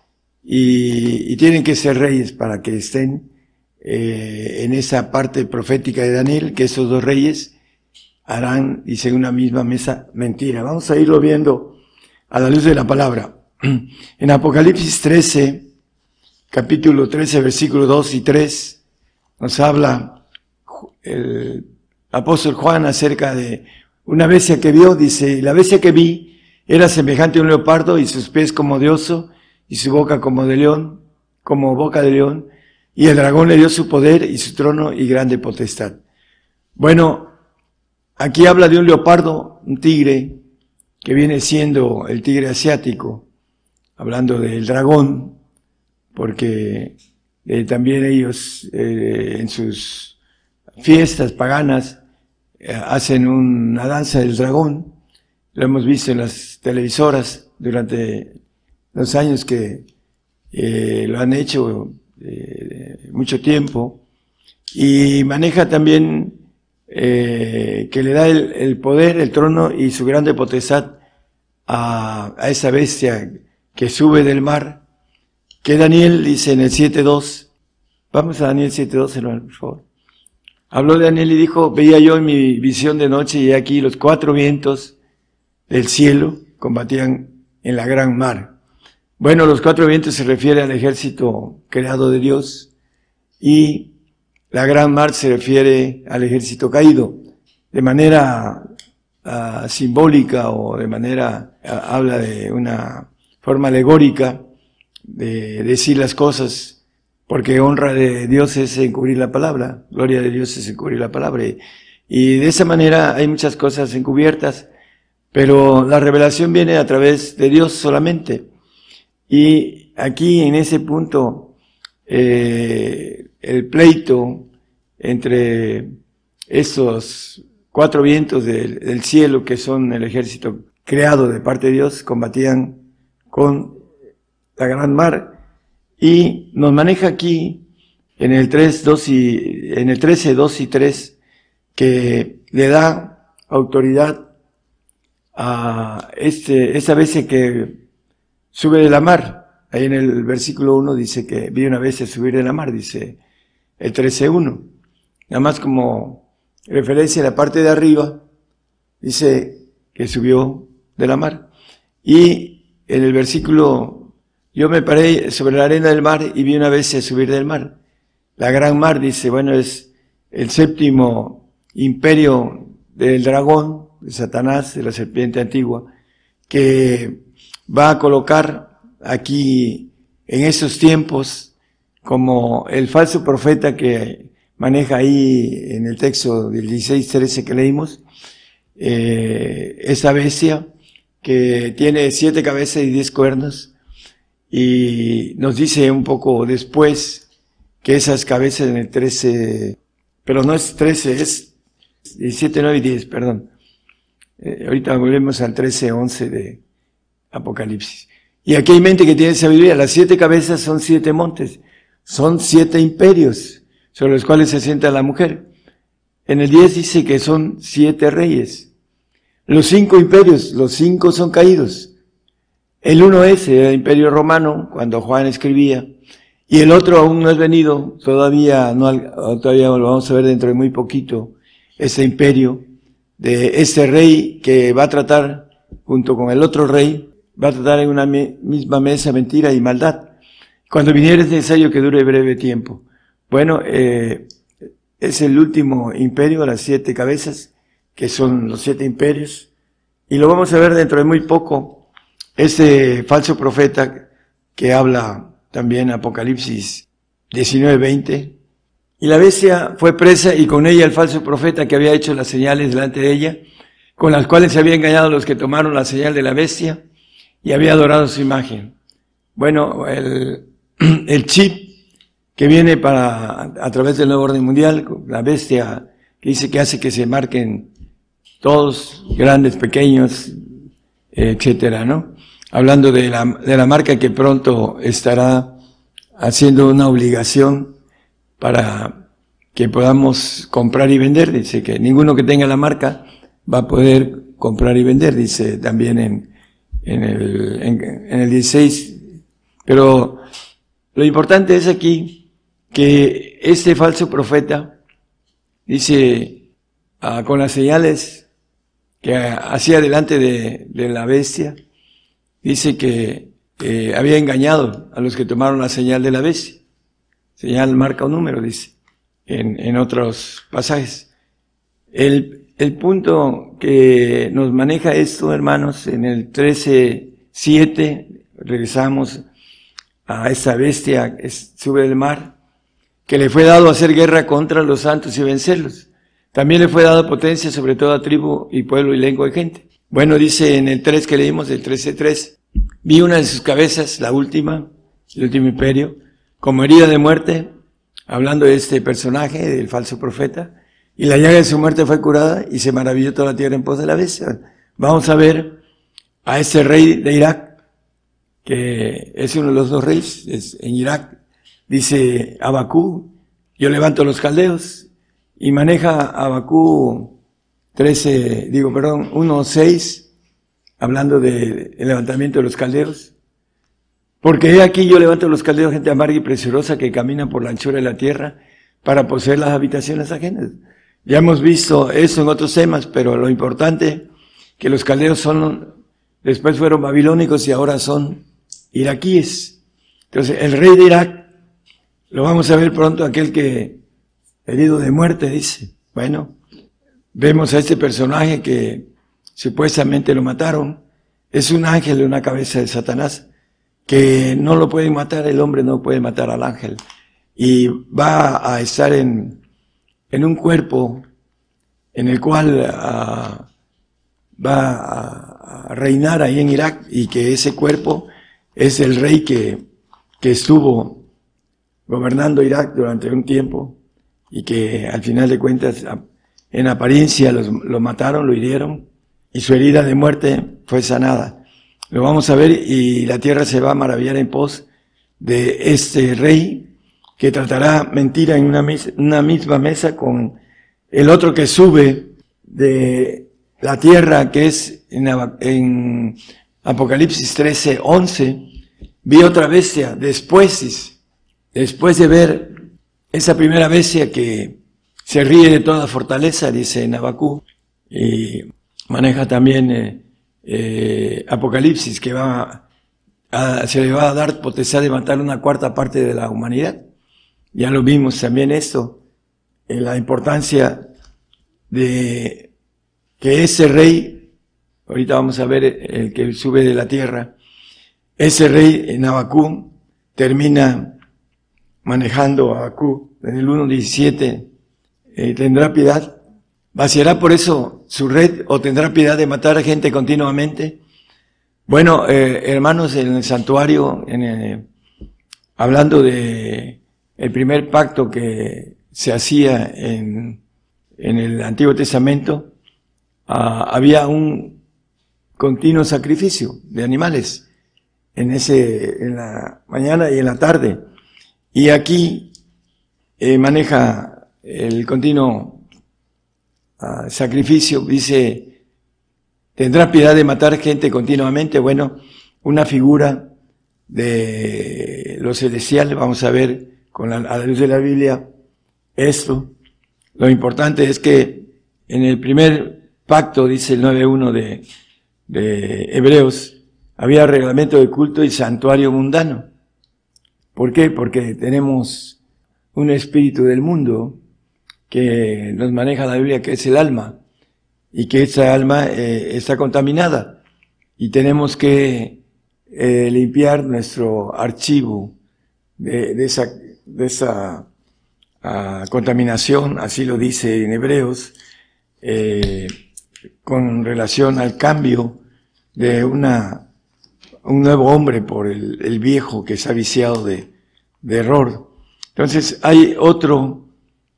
y, y tienen que ser reyes para que estén eh, en esa parte profética de Daniel, que esos dos reyes harán, dice, una misma mesa mentira. Vamos a irlo viendo a la luz de la palabra. En Apocalipsis 13, capítulo 13, versículo 2 y 3, nos habla el apóstol Juan acerca de una bestia que vio, dice, la bestia que vi era semejante a un leopardo y sus pies como de oso y su boca como de león, como boca de león, y el dragón le dio su poder y su trono y grande potestad. Bueno, aquí habla de un leopardo, un tigre, que viene siendo el tigre asiático, hablando del dragón, porque eh, también ellos eh, en sus fiestas paganas eh, hacen una danza del dragón. Lo hemos visto en las televisoras durante los años que lo han hecho mucho tiempo, y maneja también eh, que le da el, poder, el trono y su grande potestad a, esa bestia que sube del mar, que Daniel dice en el 7.2, vamos a Daniel 7.2, hermano, por favor. Habló de Daniel y dijo, veía yo en mi visión de noche y aquí los cuatro vientos del cielo combatían en la gran mar. Bueno, los cuatro vientos se refiere al ejército creado de Dios y la gran mar se refiere al ejército caído. De manera ah, simbólica o de manera, ah, habla de una forma alegórica de decir las cosas, porque honra de Dios es encubrir la palabra, gloria de Dios es encubrir la palabra. y de esa manera hay muchas cosas encubiertas, pero la revelación viene a través de Dios solamente. Y aquí en ese punto, eh, el pleito entre estos cuatro vientos del, cielo que son el ejército creado de parte de Dios, combatían con la gran mar y nos maneja aquí en el 3, 2 y, en el 13, 2 y 3 que le da autoridad a este, esa vez que sube de la mar. Ahí en el versículo 1 dice que vi una vez subir de la mar, dice el 13.1. Nada más como referencia a la parte de arriba, dice que subió de la mar. Y en el versículo, yo me paré sobre la arena del mar y vi una vez subir del mar. La gran mar, dice, bueno, es el séptimo imperio del dragón, de Satanás, de la serpiente antigua, que va a colocar aquí en esos tiempos como el falso profeta que maneja ahí en el texto del 16-13 que leímos, eh, esa bestia que tiene siete cabezas y diez cuernos y nos dice un poco después que esas cabezas en el 13, pero no es 13, es 17, 9 y 10, perdón. Eh, ahorita volvemos al 13, 11 de Apocalipsis. Y aquí hay mente que tiene sabiduría. Las siete cabezas son siete montes. Son siete imperios sobre los cuales se sienta la mujer. En el 10 dice que son siete reyes. Los cinco imperios, los cinco son caídos. El uno es el imperio romano, cuando Juan escribía, y el otro aún no es venido, todavía no, todavía lo vamos a ver dentro de muy poquito, ese imperio de este rey que va a tratar junto con el otro rey, va a tratar en una misma mesa mentira y maldad. Cuando viniera es necesario que dure breve tiempo. Bueno, eh, es el último imperio, las siete cabezas, que son los siete imperios, y lo vamos a ver dentro de muy poco, ese falso profeta que habla también Apocalipsis 19-20, y la bestia fue presa y con ella el falso profeta que había hecho las señales delante de ella, con las cuales se había engañado los que tomaron la señal de la bestia y había adorado su imagen. Bueno, el, el chip que viene para, a través del nuevo orden mundial, la bestia que dice que hace que se marquen todos, grandes, pequeños, etcétera, ¿no? Hablando de la, de la marca que pronto estará haciendo una obligación para que podamos comprar y vender. Dice que ninguno que tenga la marca va a poder comprar y vender, dice también en, en, el, en, el 16. Pero lo importante es aquí que este falso profeta dice ah, con las señales que hacía delante de, la bestia, dice que había engañado a los que tomaron la señal de la bestia. Señal marca un número, dice, en, en otros pasajes. El, el punto que nos maneja esto, hermanos, en el 13.7, regresamos a esa bestia que sube del mar, que le fue dado hacer guerra contra los santos y vencerlos. También le fue dado potencia sobre toda tribu y pueblo y lengua y gente. Bueno, dice en el 3 que leímos, el 13.3, vi una de sus cabezas, la última, el último imperio, como herida de muerte, hablando de este personaje, del falso profeta, y la llaga de su muerte fue curada y se maravilló toda la tierra en pos de la bestia. Vamos a ver a ese rey de Irak, que es uno de los dos reyes es en Irak, dice Abacú, yo levanto los caldeos, y maneja Abacú 13, digo, perdón, 1.6, hablando del levantamiento de los caldeos, porque he aquí yo levanto los caldeos, gente amarga y preciosa que camina por la anchura de la tierra para poseer las habitaciones ajenas. Ya hemos visto eso en otros temas, pero lo importante que los caldeos son, después fueron babilónicos y ahora son iraquíes. Entonces, el rey de Irak, lo vamos a ver pronto, aquel que herido de muerte, dice. Bueno, vemos a este personaje que supuestamente lo mataron. Es un ángel de una cabeza de Satanás que no lo puede matar, el hombre no puede matar al ángel. Y va a estar en, en un cuerpo en el cual ah, va a, reinar ahí en Irak y que ese cuerpo es el rey que, que estuvo gobernando Irak durante un tiempo y que al final de cuentas en apariencia lo mataron, lo hirieron y su herida de muerte fue sanada. Lo vamos a ver y la tierra se va a maravillar en pos de este rey que tratará mentira en una, misma mesa con el otro que sube de la tierra que es en, en Apocalipsis 13, 11. Vi otra bestia después, después de ver esa primera bestia que se ríe de toda fortaleza, dice Nabacú, y maneja también eh, eh, Apocalipsis, que va a, se le va a dar potestad de matar una cuarta parte de la humanidad. Ya lo vimos también esto, la importancia de que ese rey, ahorita vamos a ver el que sube de la tierra, ese rey Nabacú termina manejando a Abacú en el 1.17, eh, tendrá piedad, vaciará por eso su red o tendrá piedad de matar a gente continuamente. Bueno, eh, hermanos, en el santuario, hablando de el primer pacto que se hacía en, en el Antiguo Testamento, ah, había un continuo sacrificio de animales en ese, en la mañana y en la tarde. Y aquí eh, maneja el continuo ah, sacrificio, dice, tendrá piedad de matar gente continuamente. Bueno, una figura de lo celestial, vamos a ver con la, a la luz de la Biblia esto. Lo importante es que en el primer pacto, dice el 9.1 de, de Hebreos, había reglamento de culto y santuario mundano. ¿Por qué? Porque tenemos un espíritu del mundo que nos maneja la Biblia, que es el alma, y que esa alma eh, está contaminada. Y tenemos que eh, limpiar nuestro archivo de, esa, uh, contaminación, así lo dice en Hebreos, eh, con relación al cambio de una un nuevo hombre por el, viejo que se ha viciado de, de, error. Entonces hay otro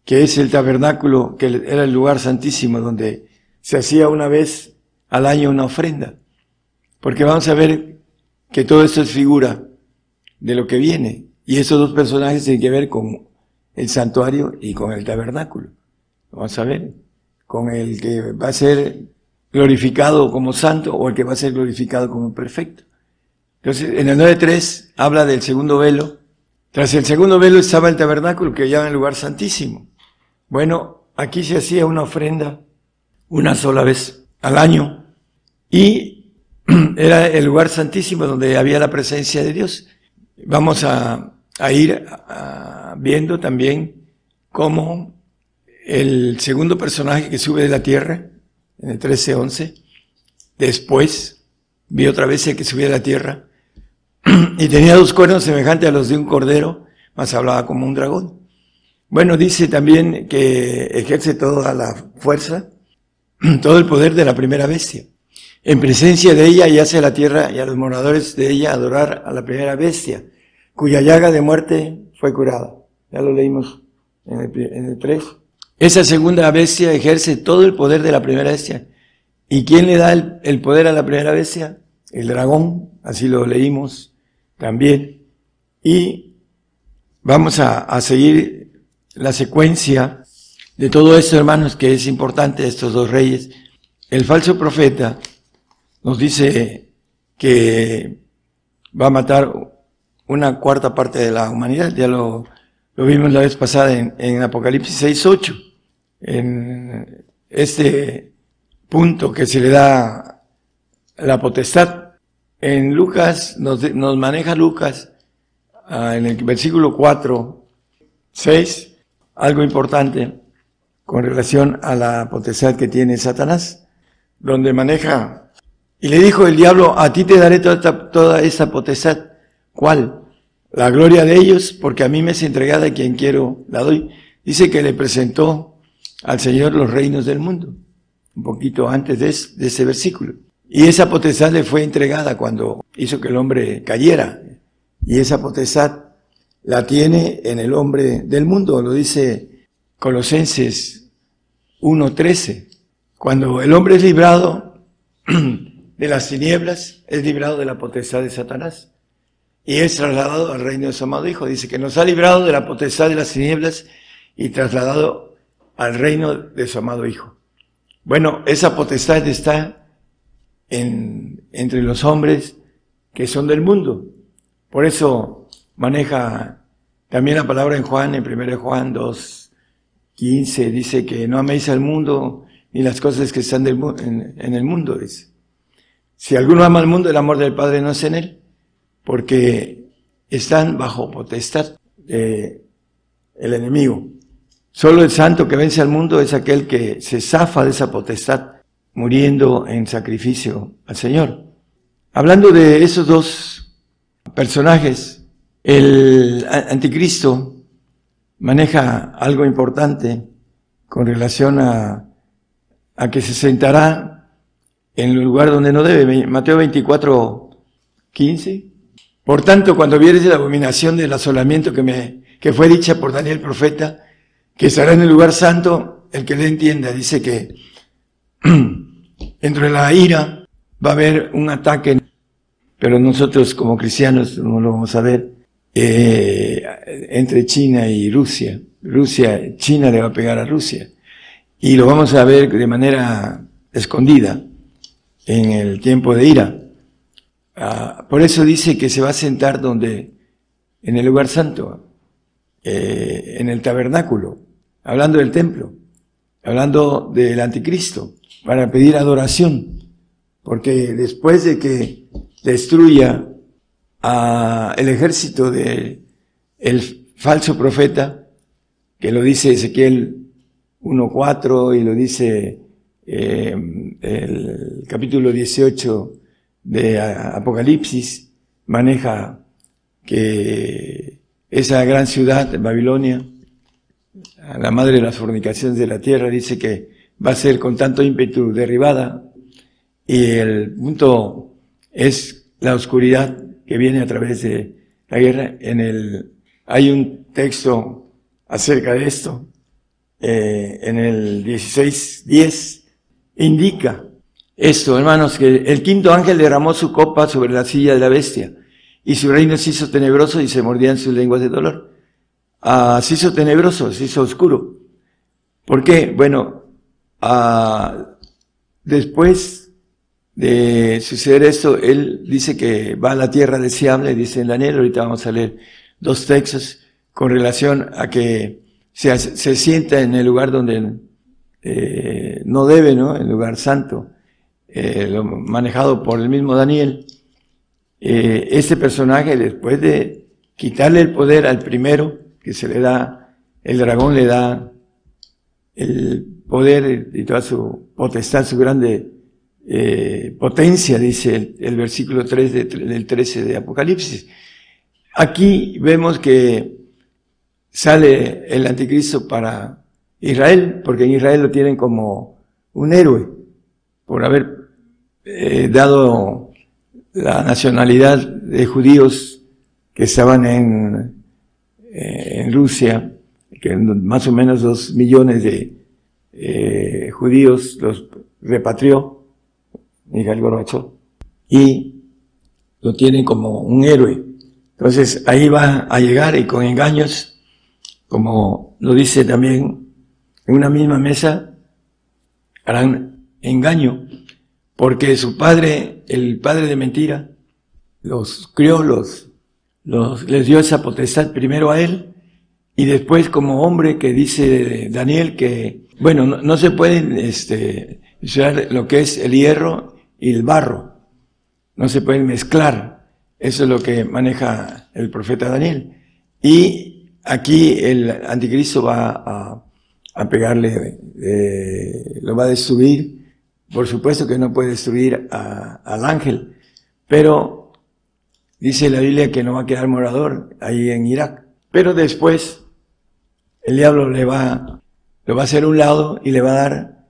que es el tabernáculo, que era el lugar santísimo donde se hacía una vez al año una ofrenda. Porque vamos a ver que todo esto es figura de lo que viene. Y esos dos personajes tienen que ver con el santuario y con el tabernáculo. Vamos a ver, con el que va a ser glorificado como santo o el que va a ser glorificado como perfecto. Entonces, en el 9.3 habla del segundo velo. Tras el segundo velo estaba el tabernáculo que llama el lugar santísimo. Bueno, aquí se hacía una ofrenda una sola vez al año y era el lugar santísimo donde había la presencia de Dios. Vamos a, ir viendo también cómo el segundo personaje que sube de la tierra, en el 13.11, después vi otra vez que subía de la tierra, y tenía dos cuernos semejantes a los de un cordero, más hablaba como un dragón. Bueno, dice también que ejerce toda la fuerza, todo el poder de la primera bestia. En presencia de ella y hace a la tierra y a los moradores de ella adorar a la primera bestia, cuya llaga de muerte fue curada. Ya lo leímos en el, en el 3. Esa segunda bestia ejerce todo el poder de la primera bestia. ¿Y quién le da el, poder a la primera bestia? El dragón, así lo leímos también. Y vamos a, seguir la secuencia de todo esto, hermanos, que es importante, estos dos reyes. El falso profeta nos dice que va a matar una cuarta parte de la humanidad. Ya lo, lo vimos la vez pasada en, en Apocalipsis 6.8. En este punto que se le da la potestad en Lucas, nos, nos maneja Lucas, ah, en el versículo 4, 6, algo importante con relación a la potestad que tiene Satanás, donde maneja, y le dijo el diablo, a ti te daré toda esta, toda esta potestad. ¿Cuál? La gloria de ellos, porque a mí me es entregada quien quiero la doy. Dice que le presentó al Señor los reinos del mundo, un poquito antes de, ese versículo. Y esa potestad le fue entregada cuando hizo que el hombre cayera. Y esa potestad la tiene en el hombre del mundo, lo dice Colosenses 1.13. Cuando el hombre es librado de las tinieblas, es librado de la potestad de Satanás. Y es trasladado al reino de su amado Hijo. Dice que nos ha librado de la potestad de las tinieblas y trasladado al reino de su amado Hijo. Bueno, esa potestad está en, entre los hombres que son del mundo. Por eso maneja también la palabra en Juan, en 1 Juan 2, 15, dice que no améis al mundo ni las cosas que están del, en, en el mundo. Si alguno ama al mundo, el amor del Padre no es en él, porque están bajo potestad de el enemigo. Solo el santo que vence al mundo es aquel que se zafa de esa potestad muriendo en sacrificio al Señor. Hablando de esos dos personajes. El anticristo maneja algo importante con relación a, a que se sentará en el lugar donde no debe. Mateo 24, 15. Por tanto, cuando vieres la abominación del asolamiento que me, que fue dicha por Daniel profeta, que estará en el lugar santo, el que le entienda, dice que entre la ira va a haber un ataque, pero nosotros como cristianos no lo vamos a ver, eh, entre China y Rusia. Rusia, China le va a pegar a Rusia. Y lo vamos a ver de manera escondida en el tiempo de ira. Ah, por eso dice que se va a sentar donde, en el lugar santo, eh, en el tabernáculo, hablando del templo, hablando del anticristo, para pedir adoración, porque después de que destruya a el ejército de el falso profeta, que lo dice Ezequiel 1.4 y lo dice eh, el capítulo 18 de Apocalipsis, maneja que esa gran ciudad, Babilonia, la madre de las fornicaciones de la tierra, dice que va a ser con tanto ímpetu derribada y el punto es la oscuridad que viene a través de la guerra. En el, hay un texto acerca de esto, eh, en el 16.10, indica esto, hermanos, que el quinto ángel derramó su copa sobre la silla de la bestia y su reino se hizo tenebroso y se mordían sus lenguas de dolor. Ah, se hizo tenebroso, se hizo oscuro. ¿Por qué? Bueno, ah, después de suceder esto, él dice que va a la tierra deseable, dice Daniel, ahorita vamos a leer dos textos con relación a que se, se sienta en el lugar donde eh, no debe, ¿no? El lugar santo, eh, lo manejado por el mismo Daniel. Eh, este personaje, después de quitarle el poder al primero, que se le da, el dragón le da el poder y toda su potestad, su grande eh, potencia, dice el, versículo 3 del 13 de Apocalipsis. Aquí vemos que sale el anticristo para Israel, porque en Israel lo tienen como un héroe por haber eh, dado la nacionalidad de judíos que estaban en, eh, en Rusia, que más o menos dos millones de eh, judíos los repatrió Miguel Gorbachev y lo tienen como un héroe. Entonces ahí va a llegar y con engaños, como lo dice también en una misma mesa, harán engaño porque su padre, el padre de mentira, los crió, los, los, les dio esa potestad primero a él y después como hombre que dice Daniel que, bueno, no, se pueden, este, lo que es el hierro y el barro. No se pueden mezclar. Eso es lo que maneja el profeta Daniel. Y aquí el anticristo va a, a pegarle, eh, lo va a destruir por supuesto que no puede destruir al ángel, pero dice la Biblia que no va a quedar morador ahí en Irak. Pero después el diablo le va, lo va a hacer un lado y le va a dar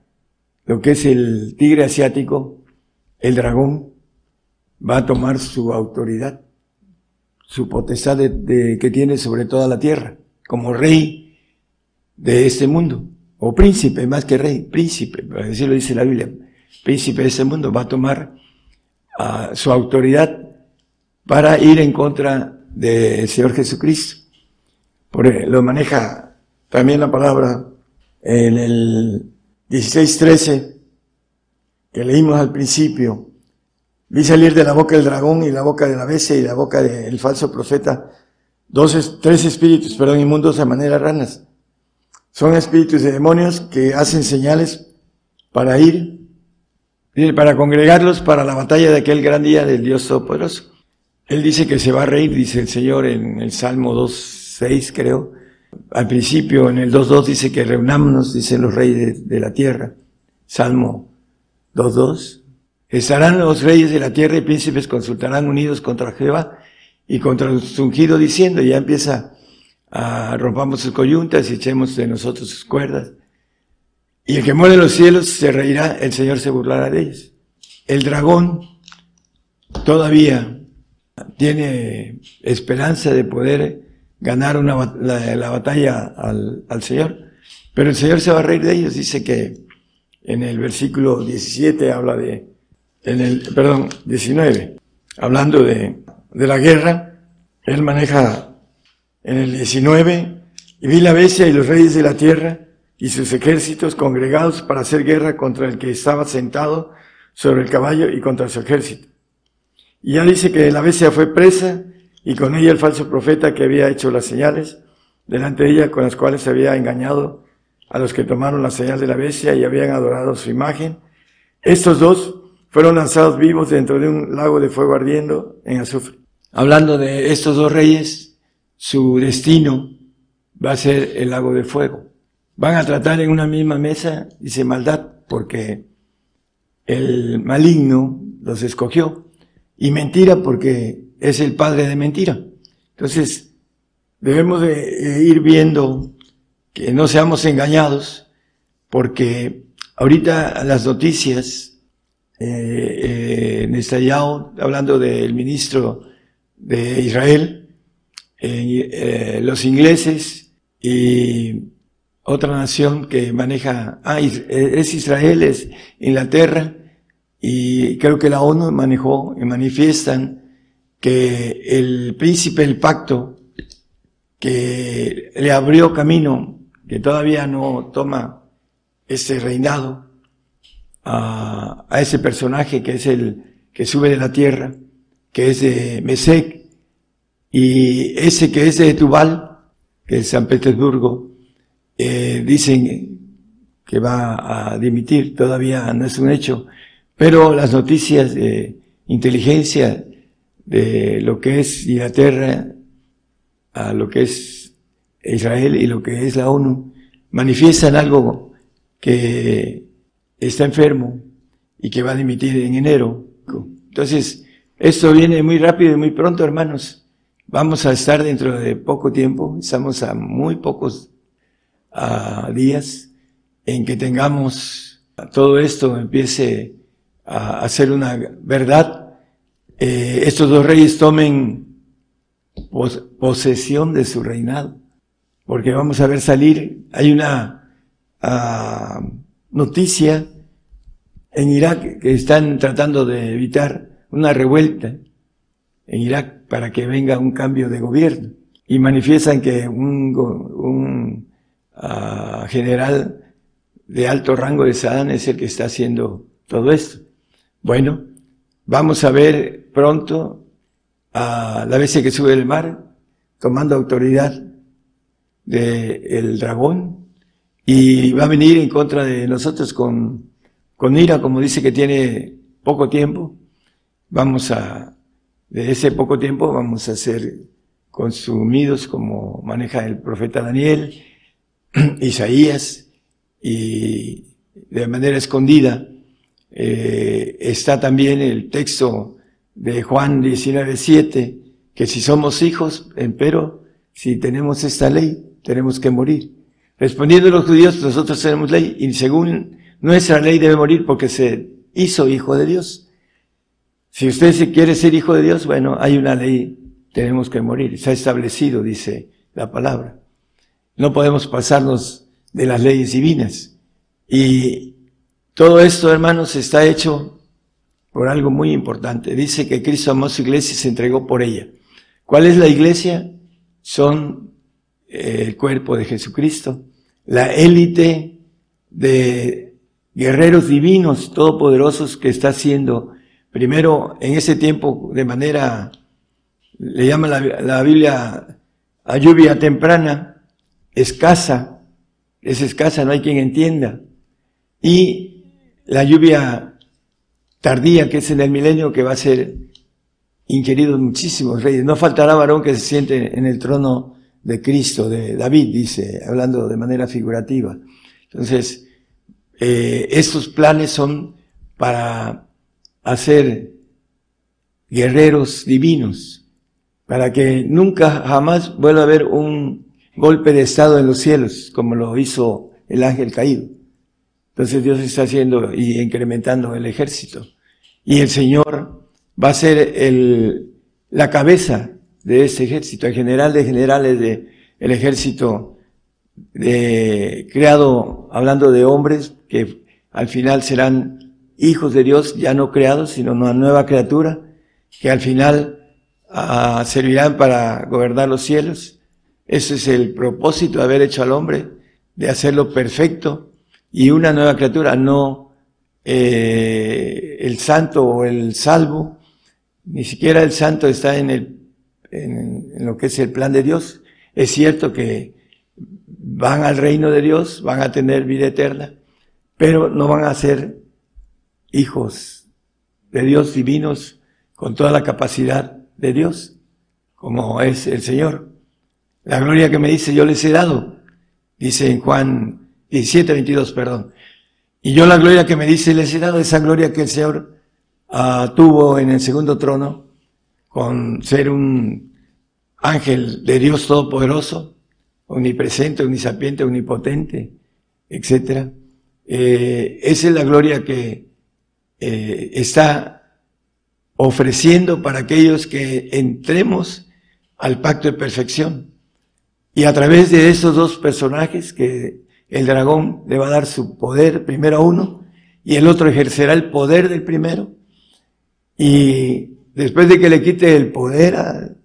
lo que es el tigre asiático, el dragón, va a tomar su autoridad, su potestad de, que tiene sobre toda la tierra, como rey de este mundo, o príncipe, más que rey, príncipe, así lo dice la Biblia príncipe de este mundo, va a tomar ah, su autoridad para ir en contra del Señor Jesucristo. Por, lo maneja también la palabra en el 16.13 que leímos al principio. Vi salir de la boca del dragón y la boca de la bestia y la boca del falso profeta dos, tres espíritus, perdón, inmundos a manera ranas. Son espíritus de demonios que hacen señales para ir para congregarlos para la batalla de aquel gran día del Dios Todopoderoso. Él dice que se va a reír, dice el Señor en el Salmo 2.6 creo. Al principio en el 2.2 dice que reunámonos, dicen los reyes de, la tierra. Salmo 2.2. Estarán los reyes de la tierra y príncipes consultarán unidos contra Jehová y contra los ungidos diciendo, ya empieza a rompamos sus coyuntas y echemos de nosotros sus cuerdas. Y el que muere en los cielos se reirá, el Señor se burlará de ellos. El dragón todavía tiene esperanza de poder ganar una, la, batalla al, al, Señor, pero el Señor se va a reír de ellos. Dice que en el versículo 17 habla de, en el, perdón, 19, hablando de, de la guerra, él maneja en el 19, y vi la bestia y los reyes de la tierra y sus ejércitos congregados para hacer guerra contra el que estaba sentado sobre el caballo y contra su ejército. Y ya dice que la bestia fue presa y con ella el falso profeta que había hecho las señales delante de ella con las cuales se había engañado a los que tomaron la señal de la bestia y habían adorado su imagen. Estos dos fueron lanzados vivos dentro de un lago de fuego ardiendo en azufre. Hablando de estos dos reyes, su destino va a ser el lago de fuego. Van a tratar en una misma mesa, dice maldad, porque el maligno los escogió y mentira porque es el padre de mentira. Entonces, debemos de eh, ir viendo que no seamos engañados porque ahorita las noticias eh, eh, hablando del ministro de Israel, eh, los ingleses y otra nación que maneja, ah, es Israel, es Inglaterra, y creo que la ONU manejó y manifiestan que el príncipe del pacto que le abrió camino, que todavía no toma ese reinado, a, ese personaje que es el que sube de la tierra, que es de Mesec, y ese que es de Tubal, que es San Petersburgo, eh, dicen que va a dimitir, todavía no es un hecho, pero las noticias de inteligencia de lo que es Inglaterra, a lo que es Israel y lo que es la ONU, manifiestan algo que está enfermo y que va a dimitir en enero. Entonces, esto viene muy rápido y muy pronto, hermanos. Vamos a estar dentro de poco tiempo, estamos a muy pocos a días en que tengamos todo esto empiece a, ser una verdad, eh, estos dos reyes tomen posesión de su reinado, porque vamos a ver salir, hay una ah, noticia en Irak que están tratando de evitar una revuelta en Irak para que venga un cambio de gobierno y manifiestan que un, un general de alto rango de Sadán es el que está haciendo todo esto. Bueno, vamos a ver pronto a la vez que sube el mar, tomando autoridad del dragón, y va a venir en contra de nosotros con, con ira, como dice que tiene poco tiempo. Vamos a, de ese poco tiempo vamos a ser consumidos como maneja el profeta Daniel, Isaías y de manera escondida eh, está también el texto de Juan 19.7, que si somos hijos, pero si tenemos esta ley, tenemos que morir. Respondiendo los judíos, nosotros tenemos ley y según nuestra ley debe morir porque se hizo hijo de Dios. Si usted se quiere ser hijo de Dios, bueno, hay una ley, tenemos que morir. Ha establecido, dice la palabra. No podemos pasarnos de las leyes divinas. Y todo esto, hermanos, está hecho por algo muy importante. Dice que Cristo amó su iglesia y se entregó por ella. ¿Cuál es la iglesia? Son eh, el cuerpo de Jesucristo, la élite de guerreros divinos, todopoderosos que está haciendo, primero en ese tiempo de manera, le llama la, la Biblia a lluvia temprana, escasa, es escasa, no hay quien entienda. Y la lluvia tardía, que es en el milenio, que va a ser inquiridos muchísimos reyes. No faltará varón que se siente en el trono de Cristo, de David, dice, hablando de manera figurativa. Entonces, eh, estos planes son para hacer guerreros divinos, para que nunca jamás vuelva a haber un golpe de estado en los cielos, como lo hizo el ángel caído. Entonces Dios está haciendo y incrementando el ejército. Y el Señor va a ser el, la cabeza de ese ejército, el general de generales de el ejército de, creado, hablando de hombres que al final serán hijos de Dios, ya no creados, sino una nueva criatura, que al final ah, servirán para gobernar los cielos. Ese es el propósito de haber hecho al hombre, de hacerlo perfecto y una nueva criatura, no eh, el santo o el salvo, ni siquiera el santo está en, en lo que es el plan de Dios. Es cierto que van al reino de Dios, van a tener vida eterna, pero no van a ser hijos de Dios divinos con toda la capacidad de Dios, como es el Señor. La gloria que me dice yo les he dado, dice en Juan 17, 22, perdón. Y yo la gloria que me dice les he dado, esa gloria que el Señor uh, tuvo en el segundo trono, con ser un ángel de Dios Todopoderoso, omnipresente, omnisapiente, omnipotente, etc. Eh, esa es la gloria que eh, está ofreciendo para aquellos que entremos al pacto de perfección. Y a través de esos dos personajes que el dragón le va a dar su poder primero a uno y el otro ejercerá el poder del primero. Y después de que le quite el poder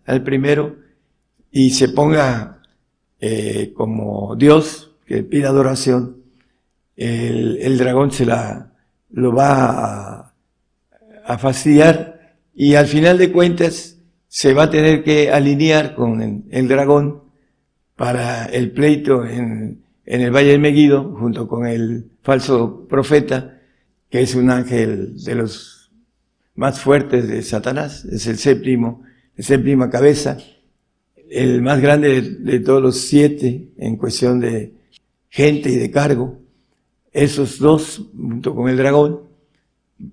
al primero y se ponga eh, como Dios que pide adoración, el, el, dragón se la lo va a, a, fastidiar y al final de cuentas se va a tener que alinear con el, el dragón para el pleito en, en el Valle de Meguido, junto con el falso profeta, que es un ángel de los más fuertes de Satanás, es el séptimo, el séptima cabeza, el más grande de, todos los siete en cuestión de gente y de cargo, esos dos, junto con el dragón,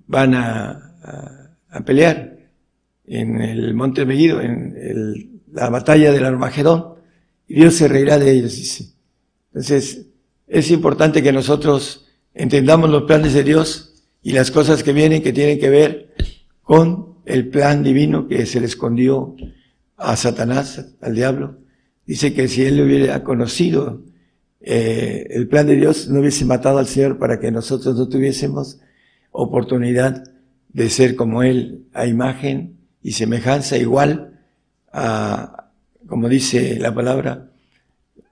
van a, a, pelear en el Monte Meguido, en la batalla del Armagedón, y Dios se reirá de ellos, dice. Entonces, es importante que nosotros entendamos los planes de Dios y las cosas que vienen que tienen que ver con el plan divino que se le escondió a Satanás, al diablo, dice que si él hubiera conocido eh, el plan de Dios, no hubiese matado al Señor para que nosotros no tuviésemos oportunidad de ser como Él, a imagen y semejanza igual a, como dice la palabra,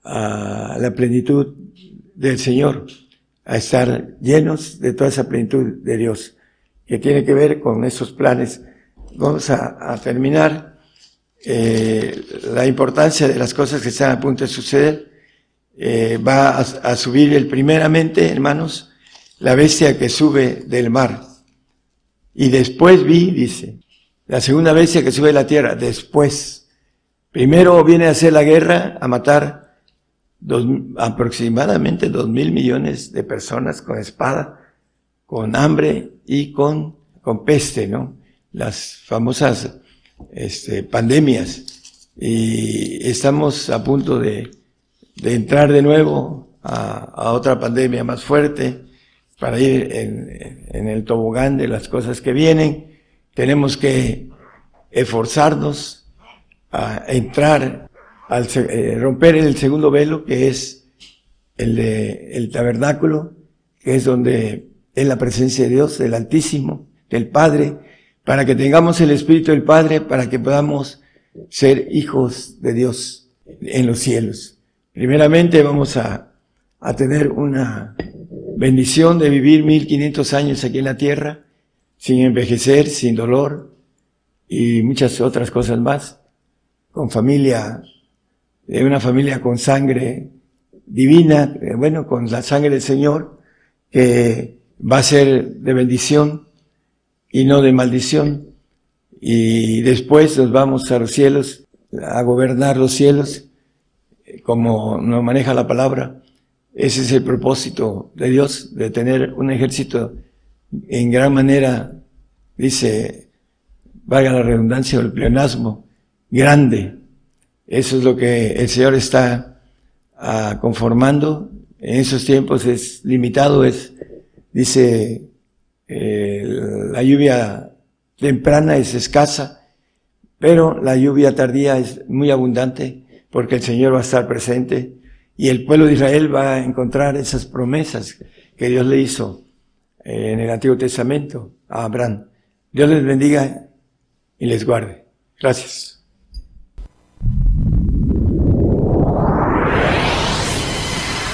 a la plenitud del Señor, a estar llenos de toda esa plenitud de Dios, que tiene que ver con esos planes. Vamos a, a terminar eh, la importancia de las cosas que están a punto de suceder. Eh, va a, a, subir el primeramente, hermanos, la bestia que sube del mar. Y después vi, dice, la segunda bestia que sube de la tierra, después. Primero viene a hacer la guerra, a matar aproximadamente dos mil millones de personas con espada, con hambre y con, con peste, ¿no? Las famosas este, pandemias y estamos a punto de, de entrar de nuevo a, a, otra pandemia más fuerte para ir en, el tobogán de las cosas que vienen. Tenemos que esforzarnos a entrar al eh, romper el segundo velo que es el de el tabernáculo, que es donde es la presencia de Dios, del Altísimo, del Padre, para que tengamos el Espíritu del Padre, para que podamos ser hijos de Dios en los cielos. Primeramente vamos a, a tener una bendición de vivir 1500 años aquí en la tierra, sin envejecer, sin dolor y muchas otras cosas más, con familia, de una familia con sangre divina, eh, bueno, con la sangre del Señor, que va a ser de bendición y no de maldición. Y después nos vamos a los cielos, a gobernar los cielos, como nos maneja la palabra. Ese es el propósito de Dios, de tener un ejército en gran manera, dice, valga la redundancia, el pleonasmo, grande. Eso es lo que el Señor está ah, conformando. En esos tiempos es limitado, es, dice, eh, la lluvia temprana es escasa, pero la lluvia tardía es muy abundante porque el Señor va a estar presente y el pueblo de Israel va a encontrar esas promesas que Dios le hizo eh, en el Antiguo Testamento a Abraham. Dios les bendiga y les guarde. Gracias.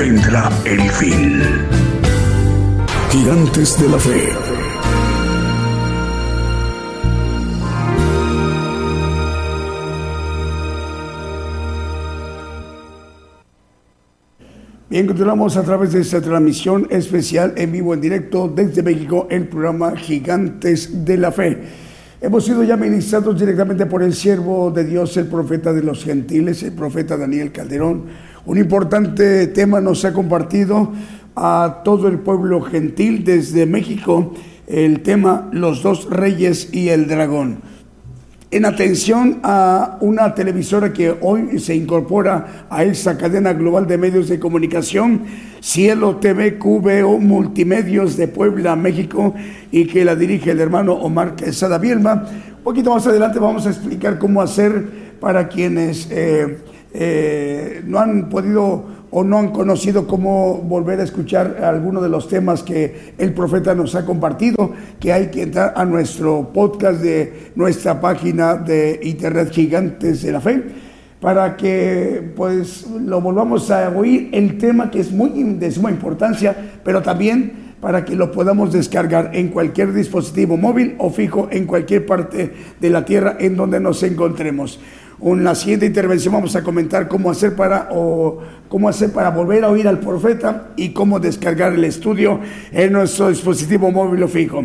Vendrá el fin. Gigantes de la Fe. Bien, continuamos a través de esta transmisión especial en vivo, en directo desde México, el programa Gigantes de la Fe. Hemos sido ya ministrados directamente por el siervo de Dios, el profeta de los gentiles, el profeta Daniel Calderón un importante tema nos ha compartido a todo el pueblo gentil desde México, el tema Los dos reyes y el dragón. En atención a una televisora que hoy se incorpora a esa cadena global de medios de comunicación, Cielo TV QVO Multimedios de Puebla, México, y que la dirige el hermano Omar Quesada Bielma. Un poquito más adelante vamos a explicar cómo hacer para quienes eh, eh, no han podido o no han conocido cómo volver a escuchar algunos de los temas que el profeta nos ha compartido, que hay que entrar a nuestro podcast de nuestra página de Internet Gigantes de la Fe para que pues lo volvamos a oír el tema que es muy de suma importancia, pero también para que lo podamos descargar en cualquier dispositivo móvil o fijo en cualquier parte de la tierra en donde nos encontremos. En la siguiente intervención vamos a comentar cómo hacer para o cómo hacer para volver a oír al profeta y cómo descargar el estudio en nuestro dispositivo móvil o fijo.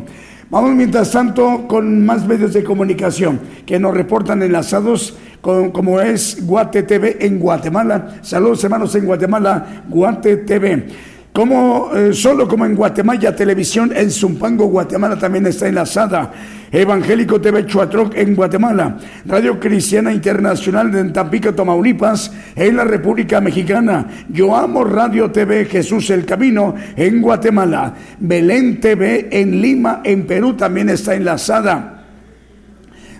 Vamos mientras tanto con más medios de comunicación que nos reportan enlazados con, como es Guate TV en Guatemala. Saludos hermanos en Guatemala, Guate TV. Como, eh, solo como en Guatemala Televisión, en Zumpango, Guatemala también está enlazada. Evangélico TV Chuatroc en Guatemala. Radio Cristiana Internacional en Tampico, Tamaulipas, en la República Mexicana. Yo amo Radio TV Jesús el Camino en Guatemala. Belén TV en Lima, en Perú también está enlazada.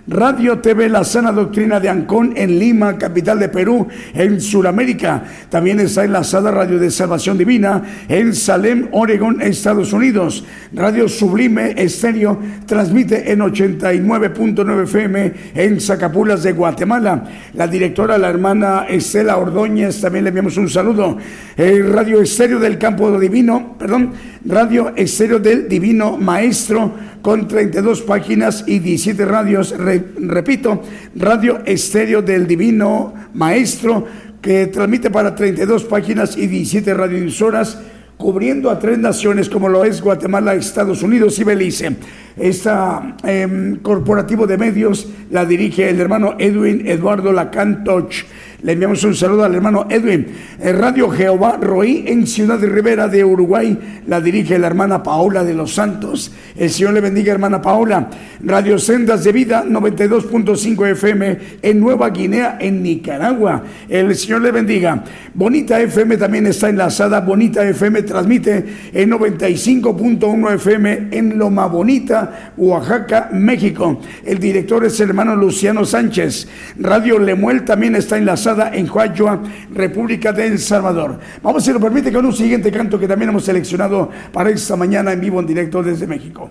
Radio TV La Sana Doctrina de Ancón en Lima, capital de Perú, en Sudamérica. También está enlazada Radio de Salvación Divina en Salem, Oregon, Estados Unidos. Radio Sublime Estéreo transmite en 89.9 FM en Zacapulas de Guatemala. La directora, la hermana Estela Ordóñez, también le enviamos un saludo. Radio Estéreo del Campo Divino, perdón, Radio Estéreo del Divino Maestro con 32 páginas y 17 radios. repito, Radio Estéreo del Divino Maestro, que transmite para 32 páginas y 17 radiodifusoras cubriendo a tres naciones como lo es Guatemala, Estados Unidos y Belice. Este corporativo de medios la dirige el hermano Edwin Eduardo Lacantoch. Le enviamos un saludo al hermano Edwin. Radio Jehová Roí en Ciudad de Rivera de Uruguay la dirige la hermana Paola de los Santos. El Señor le bendiga, hermana Paola. Radio Sendas de Vida 92.5 FM en Nueva Guinea, en Nicaragua. El Señor le bendiga. Bonita FM también está enlazada. Bonita FM transmite en 95.1 FM en Loma Bonita, Oaxaca, México. El director es el hermano Luciano Sánchez. Radio Lemuel también está enlazada en Huayua, República de El Salvador. Vamos, si lo permite, con un siguiente canto que también hemos seleccionado para esta mañana en vivo en directo desde México.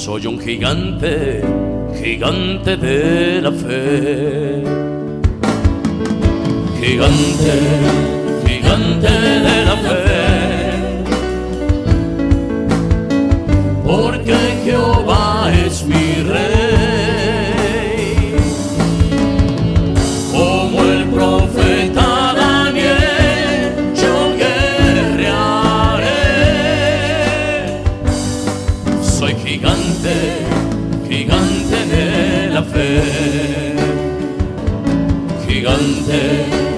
Soy un gigante gigante de la fe. Gigante, gigante de la fe. Porque Jehová Gigante,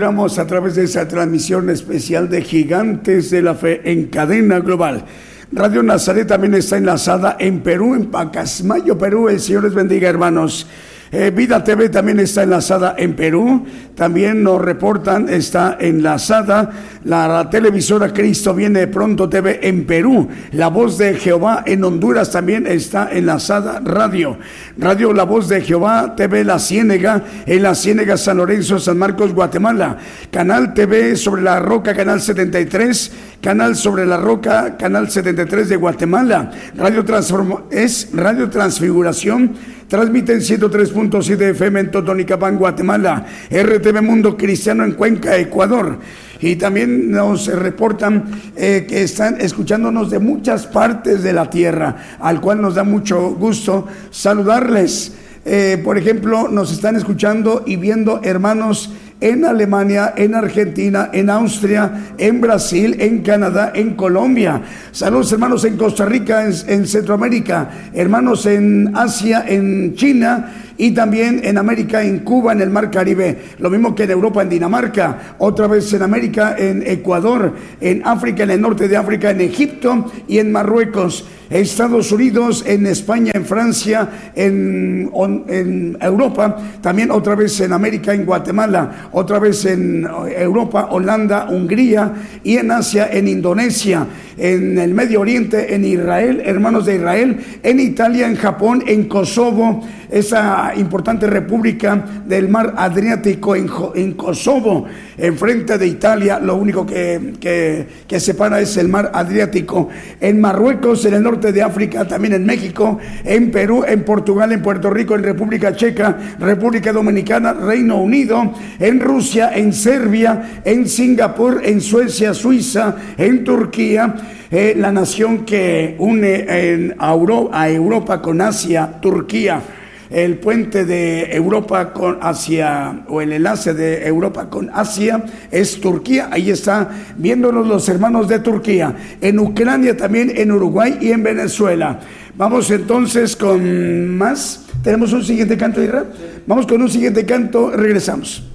Bien, continuamos a través de esa transmisión especial de Gigantes de la Fe en cadena global. Radio Nazaret también está enlazada en Perú, en Pacasmayo, Perú. El Señor les bendiga, hermanos. Eh, Vida TV también está enlazada en Perú. También nos reportan, está enlazada la, televisora Cristo Viene Pronto TV en Perú. La Voz de Jehová en Honduras también está enlazada radio. Radio La Voz de Jehová TV La Ciénega en La Ciénega San Lorenzo, San Marcos, Guatemala. Canal TV sobre la Roca, Canal 73. Canal sobre la Roca, Canal 73 de Guatemala. Radio Transform es Radio Transfiguración Transmiten 103.7 FM en Totonicapán, Guatemala. RTV Mundo Cristiano en Cuenca, Ecuador. Y también nos reportan eh, que están escuchándonos de muchas partes de la tierra, al cual nos da mucho gusto saludarles. Eh, por ejemplo, nos están escuchando y viendo hermanos en Alemania, en Argentina, en Austria, en Brasil, en Canadá, en Colombia. Saludos hermanos en Costa Rica, en, Centroamérica, hermanos en Asia, en China y también en América, en Cuba, en el Mar Caribe, lo mismo que en Europa, en Dinamarca, otra vez en América, en Ecuador, en África, en el norte de África, en Egipto y en Marruecos. Estados Unidos, en España, en Francia, en, en, Europa, también otra vez en América, en Guatemala, otra vez en Europa, Holanda, Hungría y en Asia, en Indonesia, en el Medio Oriente, en Israel, hermanos de Israel, en Italia, en Japón, en Kosovo, esa importante república del mar Adriático en, Kosovo, enfrente de Italia, lo único que, que, que separa es el mar Adriático, en Marruecos, en el norte de África, también en México, en Perú, en Portugal, en Puerto Rico, en República Checa, República Dominicana, Reino Unido, en Rusia, en Serbia, en Singapur, en Suecia, Suiza, en Turquía, eh, la nación que une a Europa con Asia, Turquía el puente de Europa con Asia o el enlace de Europa con Asia es Turquía. Ahí está viéndonos los hermanos de Turquía. En Ucrania también, en Uruguay y en Venezuela. Vamos entonces con más. ¿Tenemos un siguiente canto, Israel? Vamos con un siguiente canto, regresamos.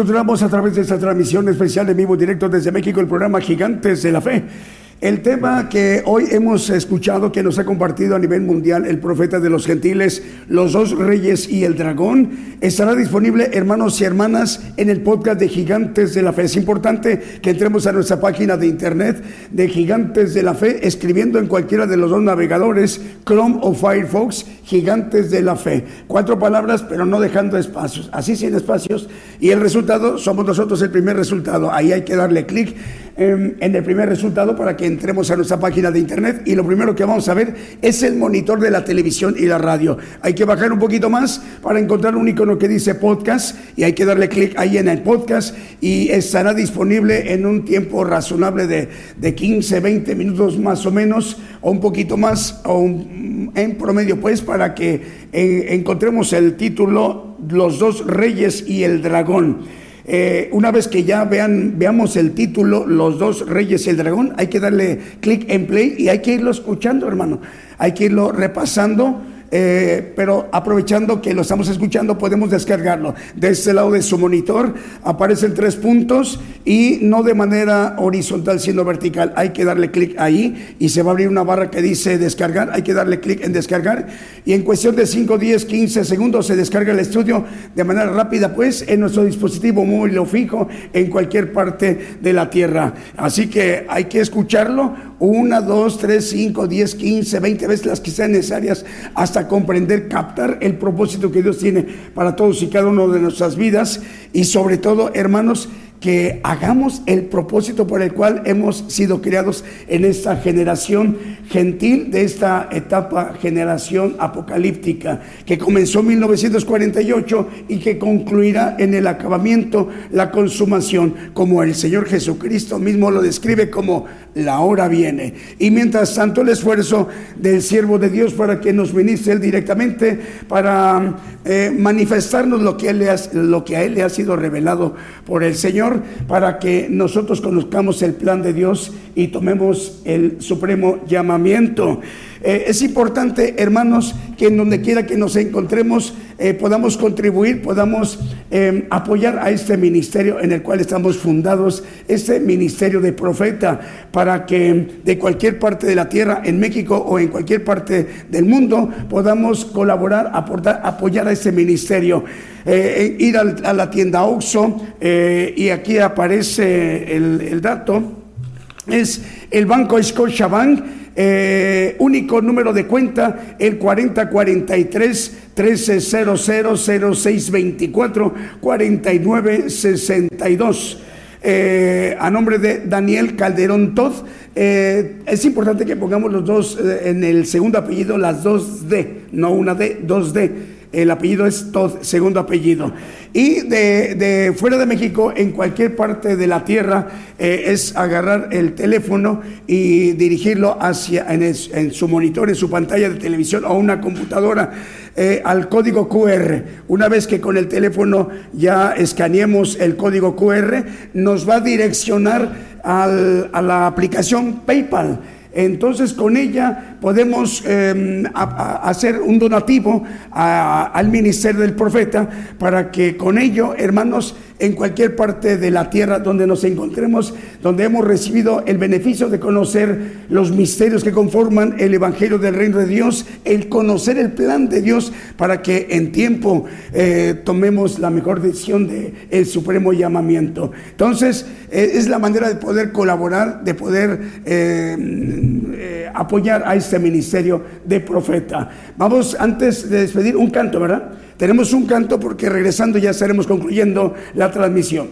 Y encontramos a través de esta transmisión especial de vivo directo desde México el programa Gigantes de la Fe. El tema que hoy hemos escuchado, que nos ha compartido a nivel mundial el profeta de los gentiles, los dos reyes y el dragón, estará disponible, hermanos y hermanas, en el podcast de Gigantes de la Fe. Es importante que entremos a nuestra página de internet de Gigantes de la Fe, escribiendo en cualquiera de los dos navegadores, Chrome o Firefox, Gigantes de la Fe. Cuatro palabras, pero no dejando espacios, así sin espacios. Y el resultado, somos nosotros el primer resultado. Ahí hay que darle clic en, el primer resultado para que entremos a nuestra página de internet y lo primero que vamos a ver es el monitor de la televisión y la radio. Hay que bajar un poquito más para encontrar un icono que dice podcast y hay que darle clic ahí en el podcast y estará disponible en un tiempo razonable de, de 15, 20 minutos más o menos o un poquito más o en promedio pues para que eh, encontremos el título Los dos reyes y el dragón. Eh, una vez que ya vean, veamos el título, Los dos reyes y el dragón, hay que darle clic en play y hay que irlo escuchando, hermano. Hay que irlo repasando eh, pero aprovechando que lo estamos escuchando, podemos descargarlo. De este lado de su monitor aparecen tres puntos y no de manera horizontal, sino vertical. Hay que darle clic ahí y se va a abrir una barra que dice descargar. Hay que darle clic en descargar y en cuestión de 5, 10, 15 segundos se descarga el estudio de manera rápida, pues en nuestro dispositivo móvil o fijo en cualquier parte de la Tierra. Así que hay que escucharlo una, dos, tres, cinco, diez, quince, veinte veces las que sean necesarias hasta comprender, captar el propósito que Dios tiene para todos y cada uno de nuestras vidas. Y sobre todo, hermanos, que hagamos el propósito por el cual hemos sido criados en esta generación gentil, de esta etapa generación apocalíptica, que comenzó en 1948 y que concluirá en el acabamiento, la consumación, como el Señor Jesucristo mismo lo describe como la hora viene. Y mientras tanto el esfuerzo del siervo de Dios para que nos ministre él directamente, para eh, manifestarnos lo que, él lo que a él le ha sido revelado por el Señor, para que nosotros conozcamos el plan de Dios y tomemos el supremo llamamiento. Eh, es importante, hermanos, que en donde quiera que nos encontremos eh, podamos contribuir, podamos em, apoyar a este ministerio en el cual estamos fundados, este ministerio de profeta, para que de cualquier parte de la tierra, en México o en cualquier parte del mundo, podamos colaborar, aportar, apoyar a este ministerio. Eh, ir a la tienda Oxxo eh, y aquí aparece el, dato, es el Banco Scotiabank, eh, único número de cuenta, el 4043 1300 0624 4962. Eh, a nombre de Daniel Calderón Todd. es importante que pongamos los dos en el segundo apellido, las dos D, no una D, dos D el apellido es Todd, segundo apellido. Y de, fuera de México, en cualquier parte de la tierra, eh, es agarrar el teléfono y dirigirlo hacia, en, su monitor, en su pantalla de televisión o una computadora, eh, al código QR. Una vez que con el teléfono ya escaneemos el código QR, nos va a direccionar a la aplicación PayPal. Entonces con ella podemos em, hacer un donativo al ministerio del profeta para que con ello, hermanos, en cualquier parte de la tierra donde nos encontremos, donde hemos recibido el beneficio de conocer los misterios que conforman el Evangelio del Reino de Dios, el conocer el plan de Dios para que en tiempo eh, tomemos la mejor decisión de el supremo llamamiento. Entonces, eh, es la manera de poder colaborar, de poder eh, apoyar a este ministerio de profeta. Vamos antes de despedir un canto, ¿verdad? Tenemos un canto porque regresando ya estaremos concluyendo la transmisión.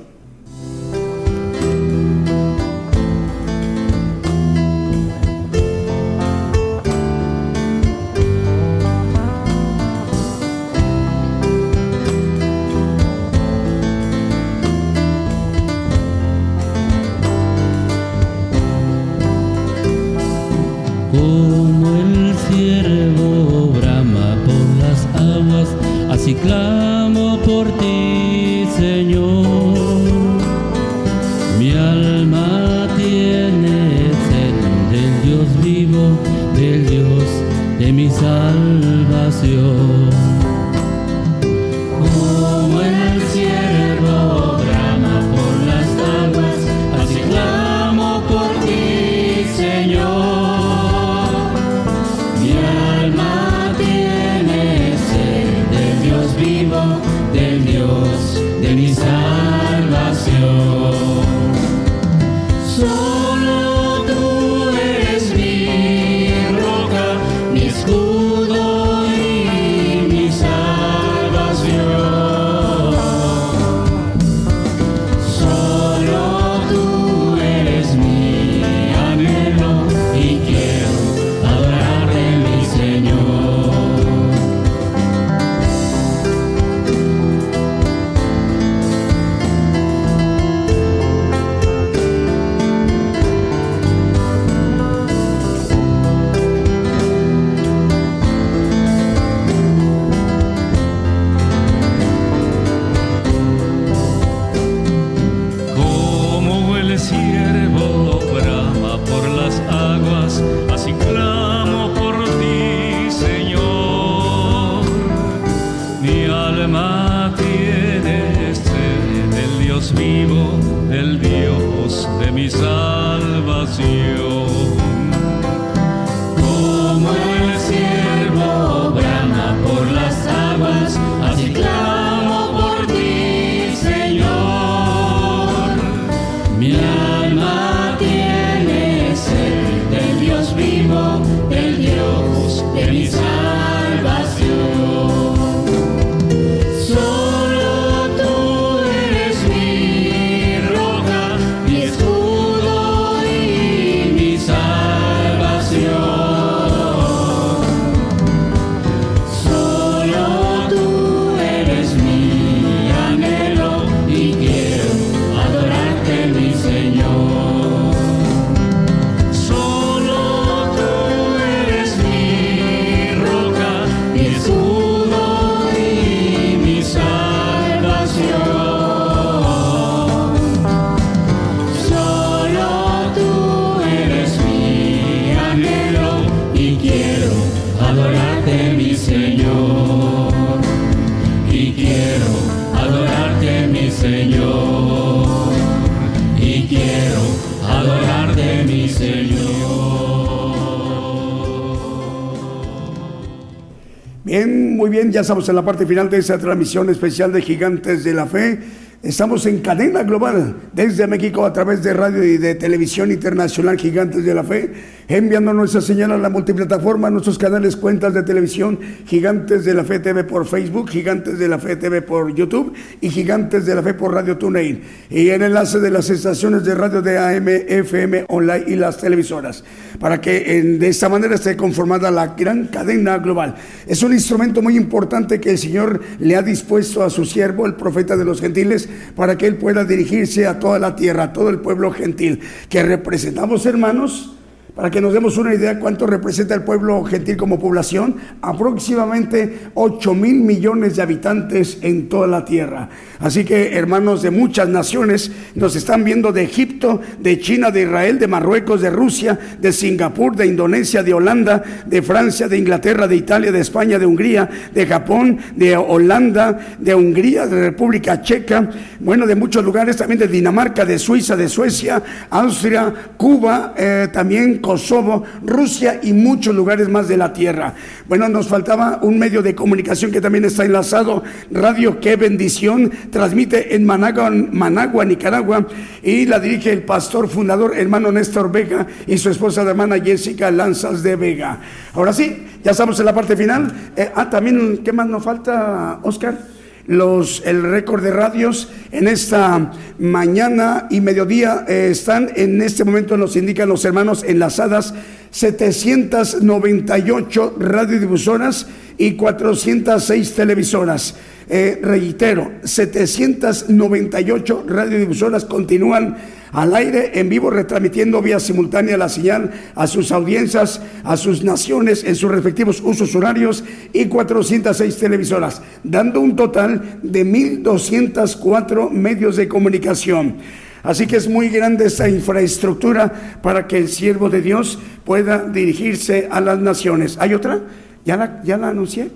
Ya estamos en la parte final de esa transmisión especial de Gigantes de la Fe. Estamos en cadena global desde México a través de radio y de televisión internacional Gigantes de la Fe, enviando nuestra señal a la multiplataforma, nuestros canales, cuentas de televisión, Gigantes de la Fe TV por Facebook, Gigantes de la Fe TV por YouTube y Gigantes de la Fe por Radio TuneIn. Y el enlace de las estaciones de radio de AM, FM, online y las televisoras, para que de esta manera esté conformada la gran cadena global. Es un instrumento muy importante que el Señor le ha dispuesto a su siervo, el profeta de los gentiles, para que él pueda dirigirse a toda la tierra, a todo el pueblo gentil, que representamos hermanos. Para que nos demos una idea cuánto representa el pueblo gentil como población, aproximadamente 8 mil millones de habitantes en toda la tierra. Así que hermanos de muchas naciones nos están viendo de Egipto, de China, de Israel, de Marruecos, de Rusia, de Singapur, de Indonesia, de Holanda, de Francia, de Inglaterra, de Italia, de España, de Hungría, de Japón, de Holanda, de Hungría, de República Checa, bueno, de muchos lugares, también de Dinamarca, de Suiza, de Suecia, Austria, Cuba, eh, también Kosovo, Rusia y muchos lugares más de la tierra. Bueno, nos faltaba un medio de comunicación que también está enlazado, Radio Qué Bendición, transmite en Managua, Managua, Nicaragua, y la dirige el pastor fundador, hermano Néstor Vega, y su esposa la hermana Jessica Lanzas de Vega. Ahora sí, ya estamos en la parte final. Eh, ah, también, ¿qué más nos falta, Oscar? Los, el récord de radios en esta mañana y mediodía eh, están en este momento nos indican los hermanos enlazadas 798 radiodifusoras y 406 televisoras. Eh, reitero, 798 radiodifusoras continúan al aire en vivo retransmitiendo vía simultánea la señal a sus audiencias, a sus naciones en sus respectivos usos horarios y 406 televisoras, dando un total de 1.204 medios de comunicación. Así que es muy grande esta infraestructura para que el siervo de Dios pueda dirigirse a las naciones. ¿Hay otra? ¿Ya la, ya la anuncié?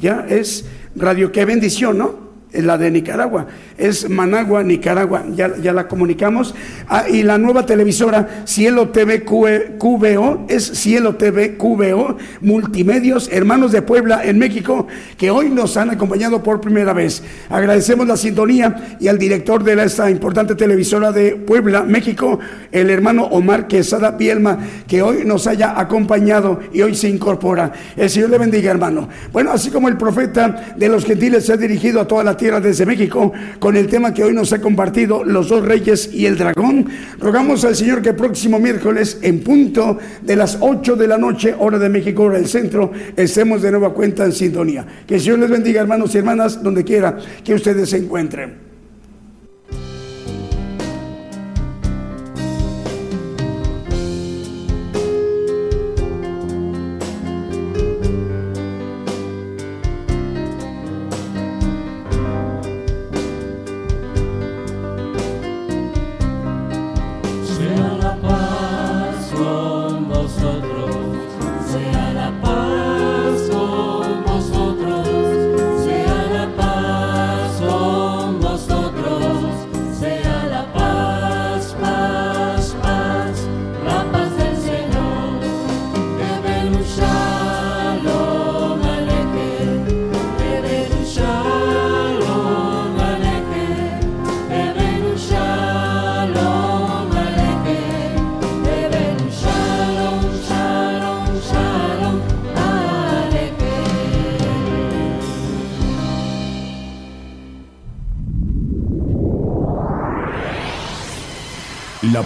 Ya es Radio Qué Bendición, ¿no? Es la de Nicaragua, es Managua, Nicaragua, ya, ya la comunicamos. Ah, y la nueva televisora Cielo TV QE QVO es Cielo TV QVO, Multimedios, hermanos de Puebla en México, que hoy nos han acompañado por primera vez. Agradecemos la sintonía y al director de esta importante televisora de Puebla, México, el hermano Omar Quesada Pielma, que hoy nos haya acompañado y hoy se incorpora. El Señor le bendiga, hermano. Bueno, así como el profeta de los gentiles se ha dirigido a toda la tierra desde México con el tema que hoy nos ha compartido, los dos reyes y el dragón, rogamos al Señor que próximo miércoles, en punto de las 8 de la noche, hora de México, hora del centro, estemos de nueva cuenta en sintonía. Que el Señor les bendiga, hermanos y hermanas, donde quiera que ustedes se encuentren.